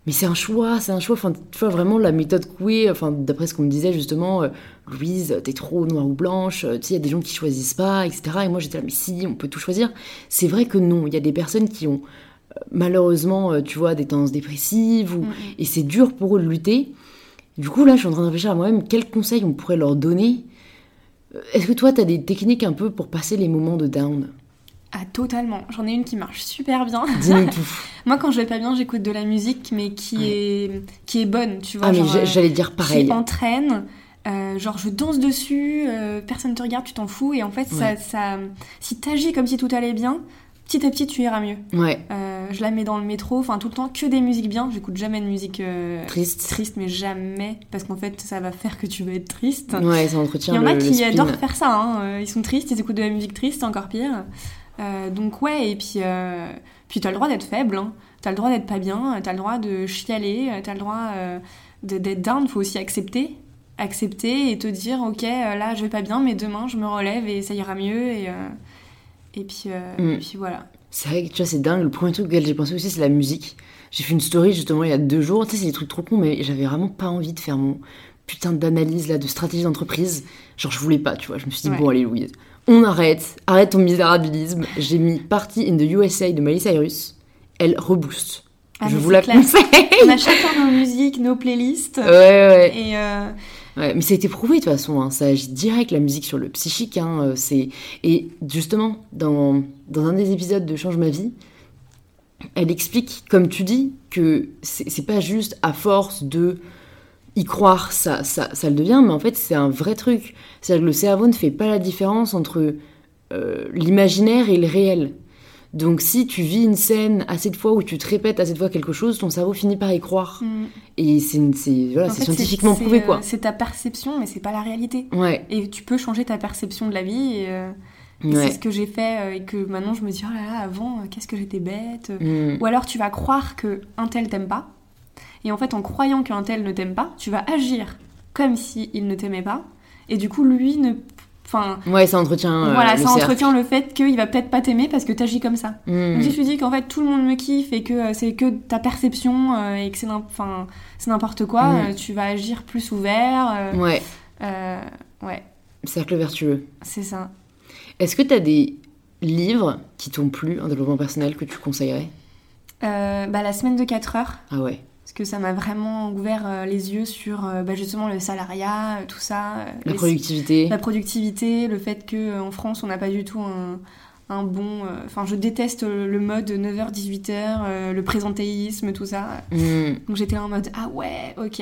mais c'est un choix, c'est un choix. Enfin, tu vois, vraiment la méthode Coué, enfin, d'après ce qu'on me disait justement, euh, Louise, t'es trop noire ou blanche, euh, tu sais, il y a des gens qui choisissent pas, etc. Et moi, j'étais là, mais si, on peut tout choisir. C'est vrai que non, il y a des personnes qui ont euh, malheureusement, euh, tu vois, des tendances dépressives, ou... Et c'est dur pour eux de lutter. Du coup, là, je suis en train de réfléchir à moi-même, quels conseils on pourrait leur donner Euh, Est-ce que toi, t'as des techniques un peu pour passer les moments de down? Ah, totalement. J'en ai une qui marche super bien. Dis-nous tout. Moi, quand je vais pas bien, j'écoute de la musique, mais qui, Ouais. est, qui est bonne, tu vois. Ah, mais genre, euh, j'allais dire pareil. Qui entraîne. euh, genre, je danse dessus, euh, personne te regarde, tu t'en fous. Et en fait, ça, ça, si t'agis comme si tout allait bien, petit à petit, tu iras mieux. Ouais. Euh, je la mets dans le métro, enfin tout le temps que des musiques bien. J'écoute jamais de musique euh, Triste. triste, mais jamais, parce qu'en fait, ça va faire que tu vas être triste. Ouais, ça entretient Il y en a qui adorent faire ça. hein. Euh, Ils sont tristes, ils écoutent de la musique triste, c'est encore pire. Euh, donc ouais, et puis, puis t'as le droit d'être faible, hein. t'as le droit d'être pas bien, t'as le droit de chialer, t'as le droit de- d'être down, faut aussi accepter. Accepter et te dire, ok, là je vais pas bien, mais demain je me relève et ça ira mieux. Et, et, puis, euh, Mm. et puis voilà. C'est vrai que tu vois, c'est dingue. Le premier truc auquel j'ai pensé aussi, c'est la musique. J'ai fait une story justement il y a deux jours. Tu sais, c'est des trucs trop cons, mais j'avais vraiment pas envie de faire mon putain d'analyse là, de stratégie d'entreprise. Genre, je voulais pas, tu vois. Je me suis dit, Ouais. bon, allez, Louise, on arrête. Arrête ton misérabilisme. J'ai mis Party in the USA de Miley Cyrus. Elle rebooste. Ah, je vous la clair. conseille. On a chacun nos musiques, nos playlists. Ouais, ouais. Et euh, Mais ça a été prouvé de toute façon, hein. ça agit direct la musique sur le psychique. Hein. euh, c'est... Et justement, dans, dans un des épisodes de Change ma vie, elle explique, comme tu dis, que c'est, c'est pas juste à force de y croire, ça, ça, ça le devient, mais en fait c'est un vrai truc. C'est-à-dire que le cerveau ne fait pas la différence entre euh, l'imaginaire et le réel. Donc si tu vis une scène assez de fois où tu te répètes assez de fois quelque chose, ton cerveau finit par y croire. mm, Et c'est, voilà, scientifiquement prouvé, euh, quoi. C'est ta perception, mais c'est pas la réalité. Ouais, Et tu peux changer ta perception de la vie. Et, euh, et ouais. c'est ce que j'ai fait euh, et que maintenant je me dis oh là là avant qu'est-ce que j'étais bête. Mm. Ou alors tu vas croire que un tel t'aime pas. Et en fait en croyant qu'un tel ne t'aime pas, tu vas agir comme si il ne t'aimait pas. Et du coup lui ne, enfin Ouais, ça entretient. euh, voilà le ça cercle. entretient le fait qu'il va peut-être pas t'aimer parce que t'agis comme ça. Mm. Donc si tu dis qu'en fait tout le monde me kiffe et que euh, c'est que ta perception euh, et que c'est n'importe quoi, Mm. euh, tu vas agir plus ouvert. Ouais, ouais, cercle vertueux. c'est ça. Est-ce que tu as des livres qui t'ont plu en développement personnel que tu conseillerais? Bah, la semaine de 4 heures, Ah ouais. Parce que ça m'a vraiment ouvert euh, les yeux sur euh, bah, justement le salariat, euh, tout ça. La les- productivité. la productivité, le fait qu'en France on n'a pas du tout un, un bon. euh, Enfin, je déteste le mode 9h-18h, euh, le présentéisme, tout ça. Mm. Donc j'étais en mode ah ouais, ok.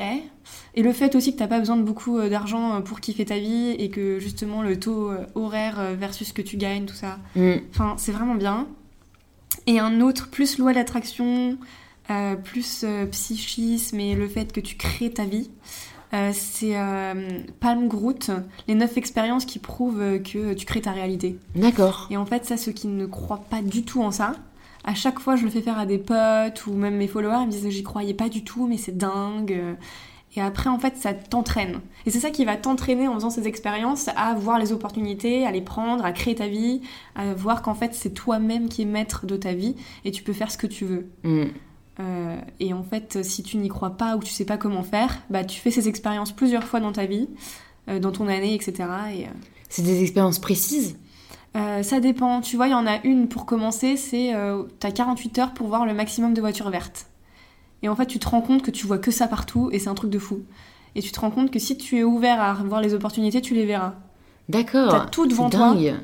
Et le fait aussi que t'as pas besoin de beaucoup euh, d'argent pour kiffer ta vie et que justement le taux horaire versus ce que tu gagnes, tout ça. Mm. Enfin, c'est vraiment bien. Et un autre, plus loi d'attraction, euh, plus euh, psychisme et le fait que tu crées ta vie. Euh, c'est Palm Groot, les neuf expériences qui prouvent que tu crées ta réalité. D'accord. Et en fait, ça, ceux qui ne croient pas du tout en ça, à chaque fois, je le fais faire à des potes ou même mes followers, ils me disent j'y croyais pas du tout, mais c'est dingue. Et après, en fait, ça t'entraîne. Et c'est ça qui va t'entraîner en faisant ces expériences à voir les opportunités, à les prendre, à créer ta vie, à voir qu'en fait, c'est toi-même qui es maître de ta vie et tu peux faire ce que tu veux. Mm. Euh, et en fait, si tu n'y crois pas ou tu sais pas comment faire, bah tu fais ces expériences plusieurs fois dans ta vie, euh, dans ton année, etc. Et, euh, C'est des expériences précises? Ça dépend. Tu vois, il y en a une pour commencer, c'est euh, t'as 48 heures pour voir le maximum de voitures vertes. Et en fait, tu te rends compte que tu vois que ça partout et c'est un truc de fou. Et tu te rends compte que si tu es ouvert à voir les opportunités, tu les verras. D'accord. T'as tout devant toi. dingue.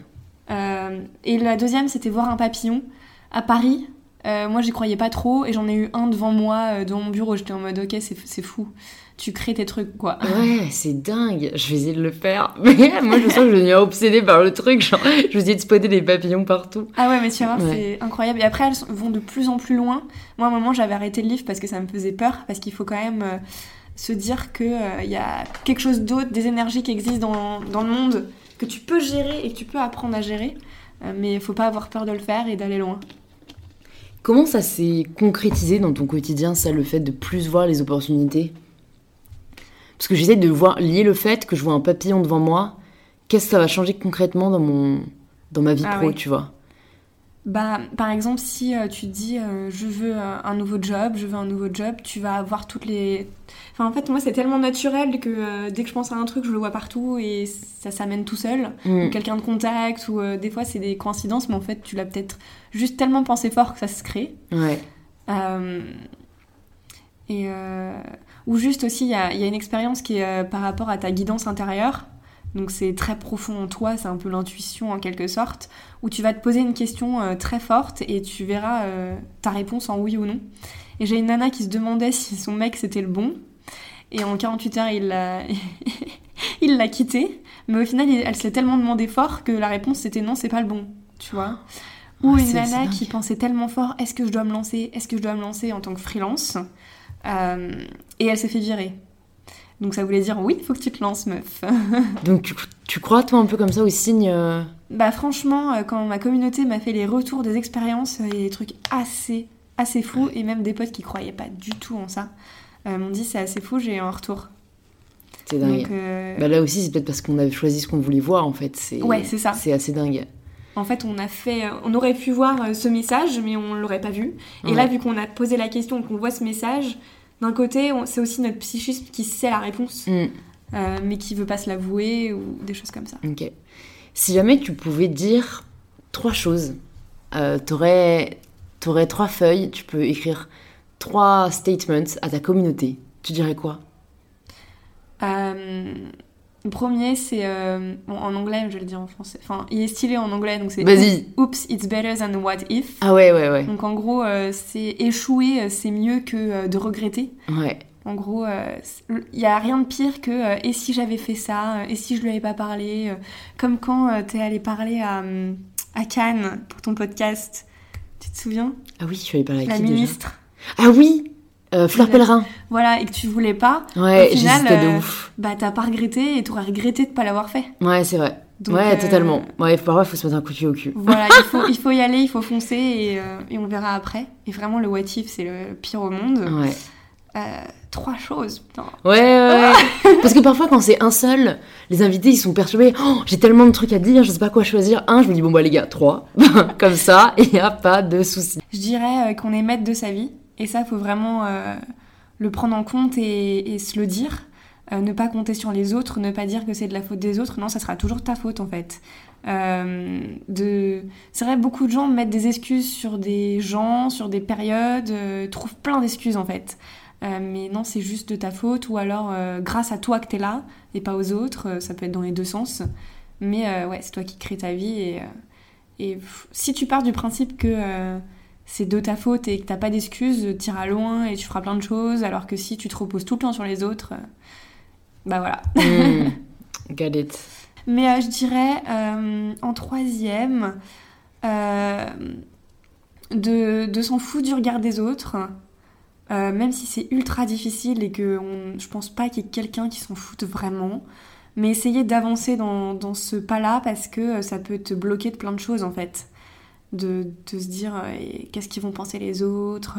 Euh, et la deuxième, c'était voir un papillon à Paris. Euh, moi, j'y croyais pas trop et j'en ai eu un devant moi, euh, dans mon bureau. J'étais en mode, ok, c'est fou. Tu crées tes trucs, quoi. Ouais, c'est dingue. Je vais essayer de le faire. Mais moi, je sens que je deviens obsédée par le truc. Genre, je vais essayer de spotter des papillons partout. Ah ouais, mais tu vas voir, Ouais. c'est incroyable. Et après, elles vont de plus en plus loin. Moi, à un moment, j'avais arrêté le livre parce que ça me faisait peur, parce qu'il faut quand même euh, se dire qu'il y a quelque chose d'autre, des énergies qui existent dans, dans le monde, que tu peux gérer et que tu peux apprendre à gérer. Euh, mais il faut pas avoir peur de le faire et d'aller loin. Comment ça s'est concrétisé dans ton quotidien, ça, le fait de plus voir les opportunités? Parce que j'essaie de voir, lier le fait que je vois un papillon devant moi, qu'est-ce que ça va changer concrètement dans, mon, dans ma vie Ah pro, oui. tu vois? Bah, par exemple, si euh, tu te dis euh, je veux euh, un nouveau job, je veux un nouveau job, tu vas avoir toutes les. Enfin, en fait, moi, c'est tellement naturel que dès que je pense à un truc, je le vois partout et ça s'amène tout seul. Mm. Ou quelqu'un de contact, ou des fois, c'est des coïncidences, mais en fait, tu l'as peut-être juste tellement pensé fort que ça se crée. Ouais. Et ou juste aussi, il y a, il y a une expérience qui est par rapport à ta guidance intérieure. Donc c'est très profond en toi, c'est un peu l'intuition en quelque sorte, où tu vas te poser une question euh, très forte et tu verras euh, ta réponse en oui ou non. Et j'ai une nana qui se demandait si son mec c'était le bon. Et en 48 heures, il l'a, il l'a quitté. Mais au final, elle se l'est tellement demandé fort que la réponse c'était non, c'est pas le bon. Tu vois Ou une nana qui pensait tellement fort, est-ce que je dois me lancer Est-ce que je dois me lancer en tant que freelance? Euh, Et elle s'est fait virer. Donc ça voulait dire oui, il faut que tu te lances, meuf. Donc tu, crois toi un peu comme ça au signe euh Bah franchement, euh, quand ma communauté m'a fait les retours des expériences, il y a des trucs assez, assez fous, et même des potes qui croyaient pas du tout en ça m'ont dit c'est assez fou, j'ai un retour. C'est dingue. Bah là aussi, c'est peut-être parce qu'on avait choisi ce qu'on voulait voir en fait. Ouais, c'est ça. C'est assez dingue. En fait, on a fait, on aurait pu voir ce message, mais on l'aurait pas vu. Et là, vu qu'on a posé la question, qu'on voit ce message, d'un côté, c'est aussi notre psychisme qui sait la réponse, mm. euh, mais qui veut pas se l'avouer ou des choses comme ça. Ok. Si jamais tu pouvais dire trois choses, euh, t'aurais aurais trois feuilles, tu peux écrire trois statements à ta communauté. Tu dirais quoi? Euh, le premier, c'est euh, en anglais, je vais le dire en français. Enfin, il est stylé en anglais, donc c'est Vas-y. Oops, it's better than what if. Ah ouais, ouais, ouais. Donc en gros, euh, c'est échouer, euh, c'est mieux que de regretter. Ouais. En gros, il y a rien de pire que et si j'avais fait ça, et si je lui avais pas parlé. comme quand t'es allé parler à, à Cannes pour ton podcast. Tu te souviens? Ah oui, tu allé parler à La ministre. Ah oui euh, Fleur Pellerin. Voilà, et que tu voulais pas. Ouais, au final, de euh, ouf. Bah, t'as pas regretté et t'aurais regretté de pas l'avoir fait. Ouais, c'est vrai. ouais, euh, totalement. Ouais, parfois, il faut se mettre un coup de pied au cul. Voilà, il faut, il faut y aller, il faut foncer et, et, on verra après. Et vraiment, le what if, c'est le pire au monde. Ouais. trois choses, putain. Ouais, ouais, Parce que parfois, quand c'est un seul, les invités, ils sont perturbés. Oh, j'ai tellement de trucs à dire, je sais pas quoi choisir. Un, je me dis, bon, bah, les gars, trois. Comme ça, il n'y a pas de souci. Je dirais qu'on est maître de sa vie. Et ça, faut vraiment euh, le prendre en compte et, se le dire. Euh, ne pas compter sur les autres, ne pas dire que c'est de la faute des autres. Non, ça sera toujours ta faute en fait. Euh, de... C'est vrai, beaucoup de gens mettent des excuses sur des gens, sur des périodes, trouvent plein d'excuses en fait. mais non, c'est juste de ta faute ou alors grâce à toi que t'es là et pas aux autres. ça peut être dans les deux sens. Mais ouais, c'est toi qui crée ta vie et, et si tu pars du principe que c'est de ta faute et que t'as pas d'excuses, t'iras loin et tu feras plein de choses, alors que si tu te reposes tout le temps sur les autres, euh, bah voilà. Got it. Mais euh, je dirais euh, en troisième, de, de s'en foutre du regard des autres, même si c'est ultra difficile et que je pense pas qu'il y ait quelqu'un qui s'en foute vraiment. Mais essayer d'avancer dans, dans ce pas-là parce que ça peut te bloquer de plein de choses en fait de, se dire euh, qu'est-ce qu'ils vont penser les autres.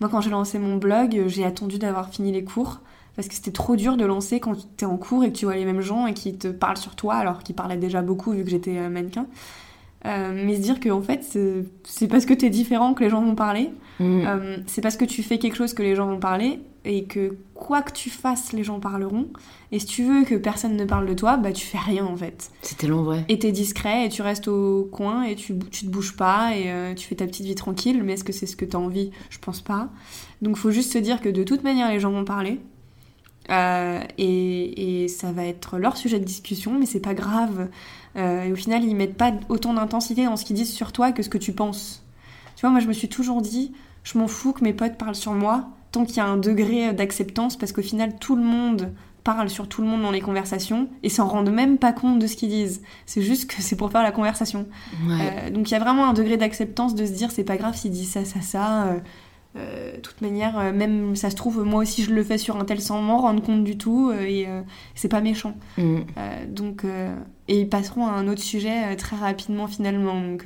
Moi, quand j'ai lancé mon blog, j'ai attendu d'avoir fini les cours parce que c'était trop dur de lancer quand tu es en cours et que tu vois les mêmes gens et qui te parlent sur toi alors qu'ils parlaient déjà beaucoup vu que j'étais euh, mannequin. Euh, mais se dire que en fait c'est parce que tu es différent que les gens vont parler, mm. c'est parce que tu fais quelque chose que les gens vont parler et que quoi que tu fasses, les gens parleront. Et si tu veux que personne ne parle de toi, bah tu fais rien en fait. C'était long, vrai. Et t'es discret et tu restes au coin et tu, tu te bouges pas et euh, tu fais ta petite vie tranquille. Mais est-ce que c'est ce que t'as envie? Je pense pas. Donc faut juste se dire que de toute manière, les gens vont parler. Euh, et, et, ça va être leur sujet de discussion, mais c'est pas grave. Euh, et au final, ils mettent pas autant d'intensité dans ce qu'ils disent sur toi que ce que tu penses. Tu vois, moi je me suis toujours dit, je m'en fous que mes potes parlent sur moi tant qu'il y a un degré d'acceptance, parce qu'au final, tout le monde parle sur tout le monde dans les conversations et s'en rendent même pas compte de ce qu'ils disent. C'est juste que c'est pour faire la conversation. Euh, donc il y a vraiment un degré d'acceptance de se dire c'est pas grave s'il dit ça, ça, ça. Euh, euh, de toute manière, même ça se trouve, moi aussi je le fais sur un tel sans m'en rendre compte du tout et c'est pas méchant. Mm. donc, et ils passeront à un autre sujet très rapidement finalement. Donc,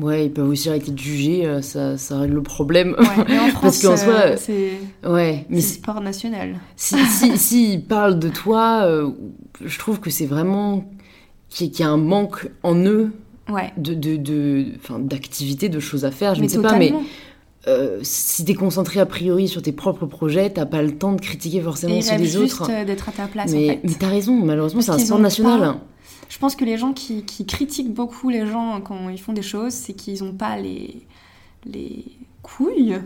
Ouais, ils peuvent aussi arrêter de juger, euh, ça, ça règle le problème. Ouais, en France, Parce qu'en soi, euh, c'est ouais, mais sport national. Si, si, si ils parlent de toi, euh, je trouve que c'est vraiment qu'il y, a un manque en eux ouais. de, de, de, d'activités, de choses à faire, je ne sais pas, mais euh, si t'es concentré a priori sur tes propres projets, t'as pas le temps de critiquer forcément sur les autres. juste d'être à ta place. Mais, en fait. mais t'as raison, malheureusement, c'est un sport national. Je pense que les gens qui, critiquent beaucoup les gens quand ils font des choses, c'est qu'ils n'ont pas les, les couilles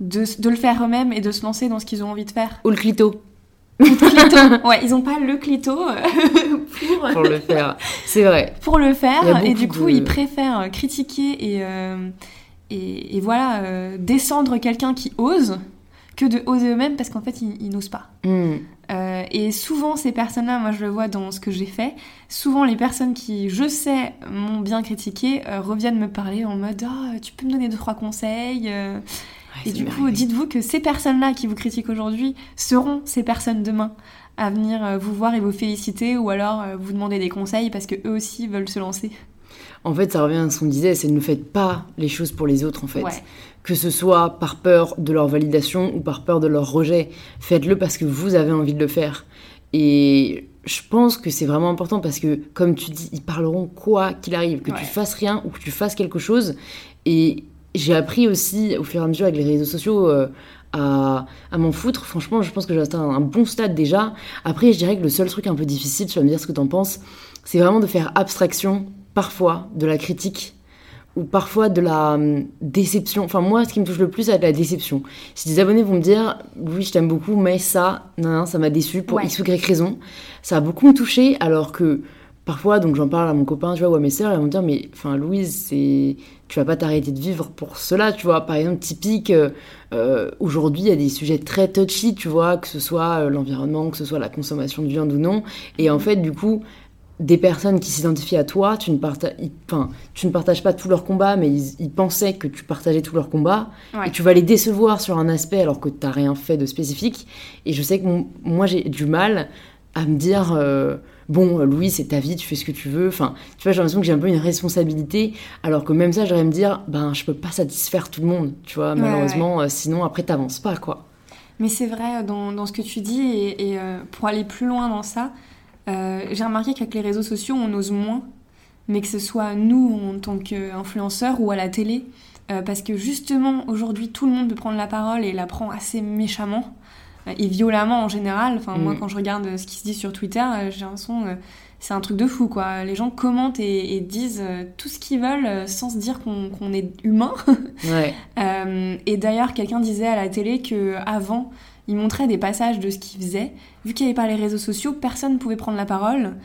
de, de le faire eux-mêmes et de se lancer dans ce qu'ils ont envie de faire. Ou le clito. ouais, ils n'ont pas le clito euh, pour... le faire. C'est vrai. Pour le faire, et du coup, ils préfèrent critiquer et, euh, et, voilà, euh, descendre quelqu'un qui ose que de oser eux-mêmes parce qu'en fait, ils, n'osent pas. Hmm. Euh, et souvent, ces personnes-là, moi je le vois dans ce que j'ai fait, souvent les personnes qui, je sais, m'ont bien critiqué, euh, reviennent me parler en mode oh, tu peux me donner deux, trois conseils euh. Et du coup, dites-vous que ces personnes-là qui vous critiquent aujourd'hui seront ces personnes demain à venir vous voir et vous féliciter ou alors vous demander des conseils parce que eux aussi veulent se lancer. En fait, ça revient à ce qu'on disait, c'est ne faites pas les choses pour les autres en fait que ce soit par peur de leur validation ou par peur de leur rejet. Faites-le parce que vous avez envie de le faire. Et je pense que c'est vraiment important parce que, comme tu dis, ils parleront quoi qu'il arrive, que tu fasses rien ou que tu fasses quelque chose. Et j'ai appris aussi, au fur et à mesure avec les réseaux sociaux, euh, à, m'en foutre. Franchement, je pense que j'ai atteint un bon stade déjà. Après, je dirais que le seul truc un peu difficile, tu vas me dire ce que t'en penses, c'est vraiment de faire abstraction, parfois, de la critique ou parfois de la hum, déception. Enfin, moi, ce qui me touche le plus, c'est la déception. Si des abonnés vont me dire, oui, je t'aime beaucoup, mais ça, non, non ça m'a déçu pour X ou Y raison, ça a beaucoup me touché, alors que parfois, donc j'en parle à mon copain, tu vois, ou à mes sœurs, elles vont me dire, mais enfin, Louise, c'est. Tu vas pas t'arrêter de vivre pour cela, tu vois. Par exemple, typique, euh, euh, aujourd'hui, il y a des sujets très touchy, tu vois, que ce soit euh, l'environnement, que ce soit la consommation de viande ou non. Et en fait, du coup, des personnes qui s'identifient à toi, tu ne, tu ne partages pas tout leur combat, mais ils, pensaient que tu partageais tout leur combat, et tu vas les décevoir sur un aspect alors que tu n'as rien fait de spécifique. Et je sais que moi, j'ai du mal à me dire, euh, bon, Louis, c'est ta vie, tu fais ce que tu veux. Enfin, tu vois, j'ai l'impression que j'ai un peu une responsabilité, alors que même ça, j'aurais me dire, ben, je peux pas satisfaire tout le monde, tu vois, malheureusement, euh, sinon, après, t'avances pas, quoi. Mais c'est vrai, dans, dans, ce que tu dis, et, et euh, pour aller plus loin dans ça, euh, j'ai remarqué qu'avec les réseaux sociaux, on ose moins, mais que ce soit nous en tant qu'influenceurs ou à la télé, euh, parce que justement, aujourd'hui, tout le monde peut prendre la parole et la prend assez méchamment euh, et violemment en général. Enfin, moi, mm. quand je regarde ce qui se dit sur Twitter, j'ai l'impression c'est un truc de fou, quoi. Les gens commentent et, disent tout ce qu'ils veulent sans se dire qu'on est humain. Ouais. et d'ailleurs, quelqu'un disait à la télé que avant il montrait des passages de ce qu'il faisait. Vu qu'il n'y avait pas les réseaux sociaux, personne ne pouvait prendre la parole.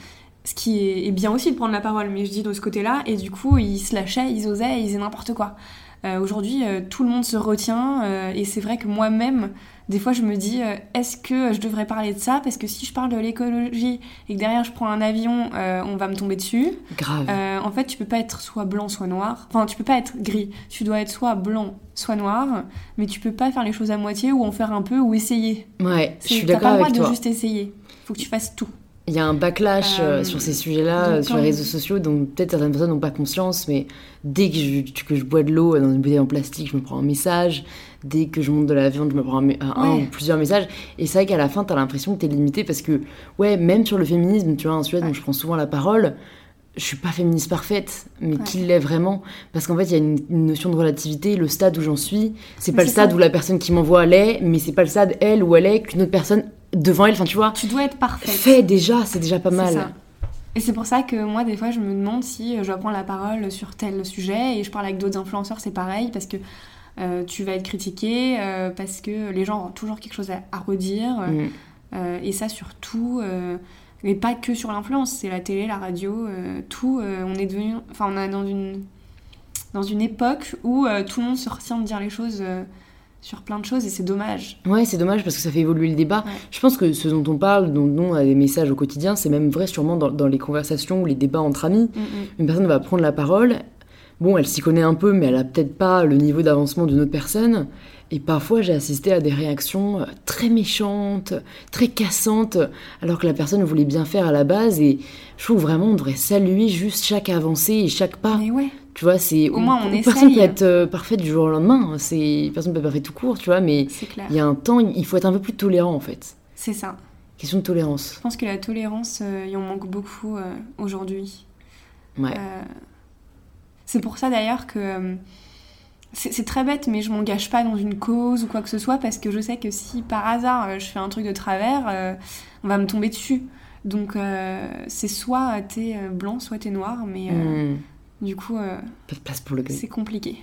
Ce qui est, bien aussi de prendre la parole, mais je dis de ce côté-là. Et du coup, ils se lâchaient, ils osaient, ils faisaient n'importe quoi. Euh, aujourd'hui, euh, tout le monde se retient. Euh, et c'est vrai que moi-même, des fois, je me dis, euh, est-ce que je devrais parler de ça? Parce que si je parle de l'écologie et que derrière je prends un avion, euh, on va me tomber dessus. Grave. Euh, en fait, tu peux pas être soit blanc, soit noir. Enfin, tu peux pas être gris. Tu dois être soit blanc, soit noir. Mais tu peux pas faire les choses à moitié ou en faire un peu ou essayer. Ouais, je suis d'accord avec toi. T'as pas le droit de juste essayer. Faut que tu fasses tout. Il y a un backlash sur ces sujets-là, sur les réseaux sociaux, dont peut-être certaines personnes n'ont pas conscience, mais dès que je, que je bois de l'eau dans une bouteille en plastique, je me prends un message dès que je monte de la viande, je me prends un, ou plusieurs messages. Et c'est vrai qu'à la fin, t'as l'impression que t'es limité parce que, ouais, même sur le féminisme, tu vois, un sujet dont je prends souvent la parole, je suis pas féministe parfaite, mais qui l'est vraiment? Parce qu'en fait, il y a une, notion de relativité. Le stade où j'en suis, c'est pas le stade où la personne qui m'envoie l'est, mais c'est pas le stade elle ou elle est qu'une autre personne devant elle. Enfin, tu vois. Tu dois être parfaite. Fait déjà, c'est déjà pas mal. Et c'est pour ça que moi, des fois, je me demande si je dois prendre la parole sur tel sujet. Et je parle avec d'autres influenceurs, c'est pareil, parce que tu vas être critiqué euh, parce que les gens ont toujours quelque chose à, redire. Mm. Euh, et ça, surtout, mais pas que sur l'influence, c'est la télé, la radio, tout. on est devenu. Enfin, on est dans une, dans une époque où tout le monde se retient de dire les choses sur plein de choses et c'est dommage. Ouais, c'est dommage parce que ça fait évoluer le débat. Je pense que ce dont on parle, dont on a des messages au quotidien, c'est même vrai sûrement dans, les conversations ou les débats entre amis. Mm, mm. Une personne va prendre la parole, bon, elle s'y connaît un peu, mais elle a peut-être pas le niveau d'avancement d'une autre personne. Et parfois, j'ai assisté à des réactions euh, très méchantes, très cassantes, alors que la personne voulait bien faire à la base. Et je trouve vraiment on devrait saluer juste chaque avancée et chaque pas. Mais ouais. Tu vois, c'est au moins on essaye. Personne peut être euh, parfaite du jour au lendemain. C'est personne peut être parfaite tout court, tu vois. Mais il y a un temps, il faut être un peu plus tolérant en fait. C'est ça. Question de tolérance. Je pense que la tolérance, euh, il en manque beaucoup aujourd'hui. Ouais. C'est pour ça d'ailleurs que euh, c'est très bête, mais je m'engage pas dans une cause ou quoi que ce soit parce que je sais que si par hasard euh, je fais un truc de travers, euh, on va me tomber dessus. Donc c'est soit t'es blanc, soit t'es noir, mais hmm. du coup. pas de place pour le gris. C'est compliqué.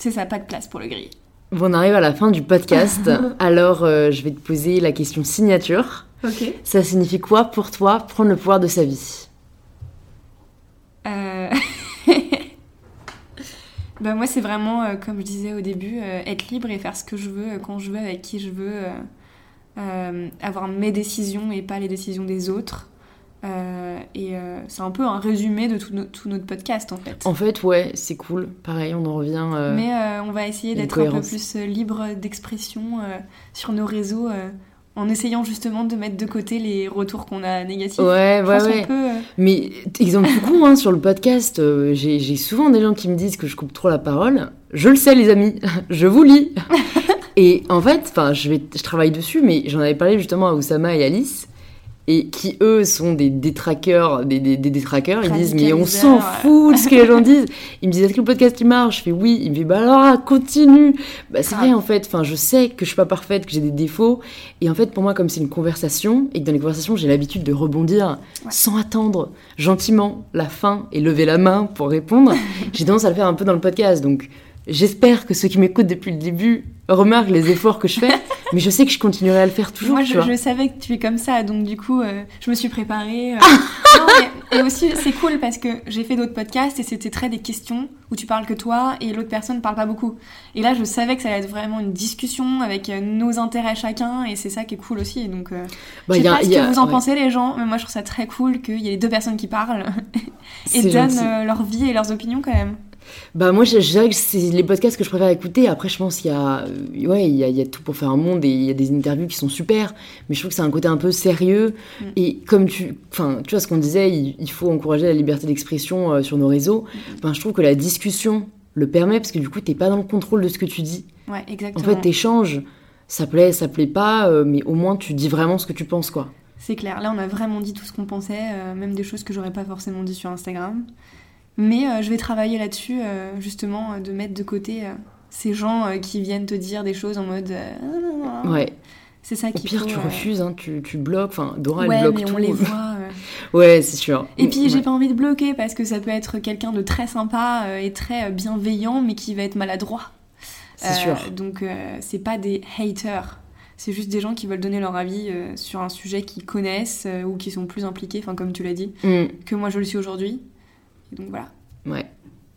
C'est ça, pas de place pour le gris. Bon, on arrive à la fin du podcast. Alors je vais te poser la question signature. Ok. Ça signifie quoi pour toi prendre le pouvoir de sa vie? bah moi c'est vraiment, euh, comme je disais au début, euh, être libre et faire ce que je veux, euh, quand je veux, avec qui je veux, avoir mes décisions et pas les décisions des autres. et c'est un peu un résumé de tout, tout, notre podcast en fait. En fait, ouais, c'est cool. Pareil, on en revient. Mais on va essayer d'être un peu plus libre d'expression sur nos réseaux en essayant justement de mettre de côté les retours qu'on a négatifs. Ouais, ouais, ouais. Euh, Mais exemple tout con, hein, sur le podcast, euh, j'ai souvent des gens qui me disent que je coupe trop la parole. Je le sais, les amis, je vous lis. et en fait, enfin, je, vais, je travaille dessus, mais j'en avais parlé justement à Oussama et Alice et qui eux sont des détraqueurs, des, des, des détraqueurs, ils disent mais on s'en fout de ce que les gens disent. Ils me disent est-ce que le podcast il marche? Je fais oui. Ils me disent bah alors continue. Bah c'est vrai en fait. Enfin je sais que je suis pas parfaite, que j'ai des défauts et en fait pour moi comme c'est une conversation et que dans les conversations j'ai l'habitude de rebondir sans attendre gentiment la fin et lever la main pour répondre, j'ai tendance à le faire un peu dans le podcast donc J'espère que ceux qui m'écoutent depuis le début remarquent les efforts que je fais, mais je sais que je continuerai à le faire toujours. Moi, je, savais que tu es comme ça, donc du coup, euh, je me suis préparée. Euh. et aussi, c'est cool parce que j'ai fait d'autres podcasts et c'était très des questions où tu parles que toi et l'autre personne ne parle pas beaucoup. Et là, je savais que ça allait être vraiment une discussion avec euh, nos intérêts chacun et c'est ça qui est cool aussi. Donc, bah, je sais pas ce que vous en pensez, les gens, mais moi, je trouve ça très cool qu'il y ait les deux personnes qui parlent et donnent leur vie et leurs opinions quand même. Bah moi je, dirais que c'est les podcasts que je préfère écouter. Après je pense qu'il y a euh, ouais il y a, il y a, tout pour faire un monde et il y a des interviews qui sont super. Mais je trouve que c'est un côté un peu sérieux mm. et comme tu enfin tu vois ce qu'on disait il, faut encourager la liberté d'expression euh, sur nos réseaux. Mm. Enfin je trouve que la discussion le permet parce que du coup t'es pas dans le contrôle de ce que tu dis. Ouais exactement. En fait t'échanges ça plaît ça plaît pas euh, mais au moins tu dis vraiment ce que tu penses quoi. C'est clair. Là on a vraiment dit tout ce qu'on pensait même des choses que j'aurais pas forcément dit sur Instagram. Mais euh, je vais travailler là-dessus, euh, justement, euh, de mettre de côté ces gens qui viennent te dire des choses en mode. ouais. C'est ça qui. Au pire, tu refuses, hein, tu, tu, bloques. Enfin, Dora, ouais, elle bloque mais on les voit. ouais, c'est sûr. Et puis, j'ai pas envie de bloquer parce que ça peut être quelqu'un de très sympa et très bienveillant, mais qui va être maladroit. C'est sûr. Donc, c'est pas des haters. C'est juste des gens qui veulent donner leur avis sur un sujet qu'ils connaissent ou qui sont plus impliqués, enfin, comme tu l'as dit, mm. que moi je le suis aujourd'hui donc voilà. Ouais.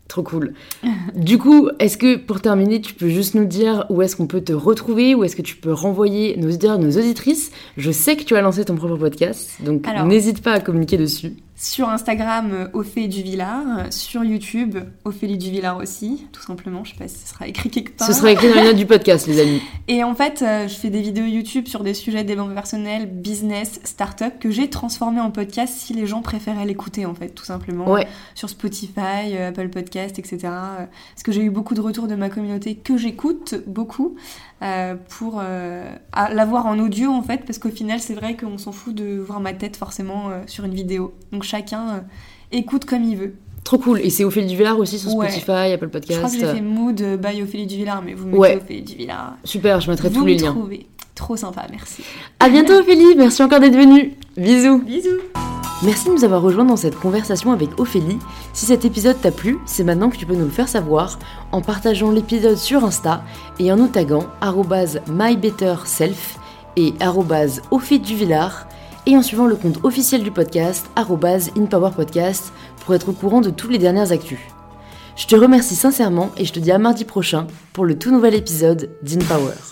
Trop cool. du coup, est-ce que pour terminer, tu peux juste nous dire où est-ce qu'on peut te retrouver, où est-ce que tu peux renvoyer nos auditeurs, nos auditrices? Je sais que tu as lancé ton propre podcast, donc n'hésite pas à communiquer dessus sur Instagram euh, Ophélie Duvillard, sur YouTube Ophélie Duvillard aussi, tout simplement. Je sais pas si ce sera écrit quelque part. Ce sera écrit dans les notes du podcast, les amis. Et en fait, euh, je fais des vidéos YouTube sur des sujets développement personnel, business, start-up que j'ai transformé en podcast si les gens préféraient l'écouter en fait, tout simplement. Ouais. Sur Spotify, euh, Apple Podcast, etc. Parce que j'ai eu beaucoup de retours de ma communauté que j'écoute beaucoup. Euh, pour euh, l'avoir en audio en fait, parce qu'au final c'est vrai qu'on s'en fout de voir ma tête forcément euh, sur une vidéo. Donc chacun écoute comme il veut. Trop cool. Et c'est Ophélie Duvillard aussi sur Spotify, Apple Podcast. Je crois que j'ai fait Mood by Ophélie Duvillard, mais vous mettez ouais. Ophélie Duvillard. Super, je mettrai tous les liens. Trouvez. Trop sympa, merci. À bientôt Ophélie, merci encore d'être venue. Bisous. Bisous. Merci de nous avoir rejoints dans cette conversation avec Ophélie. Si cet épisode t'a plu, c'est maintenant que tu peux nous le faire savoir en partageant l'épisode sur Insta et en nous taguant mybetterself et Villard et en suivant le compte officiel du podcast inpowerpodcast pour être au courant de toutes les dernières actus. Je te remercie sincèrement et je te dis à mardi prochain pour le tout nouvel épisode d'InPower.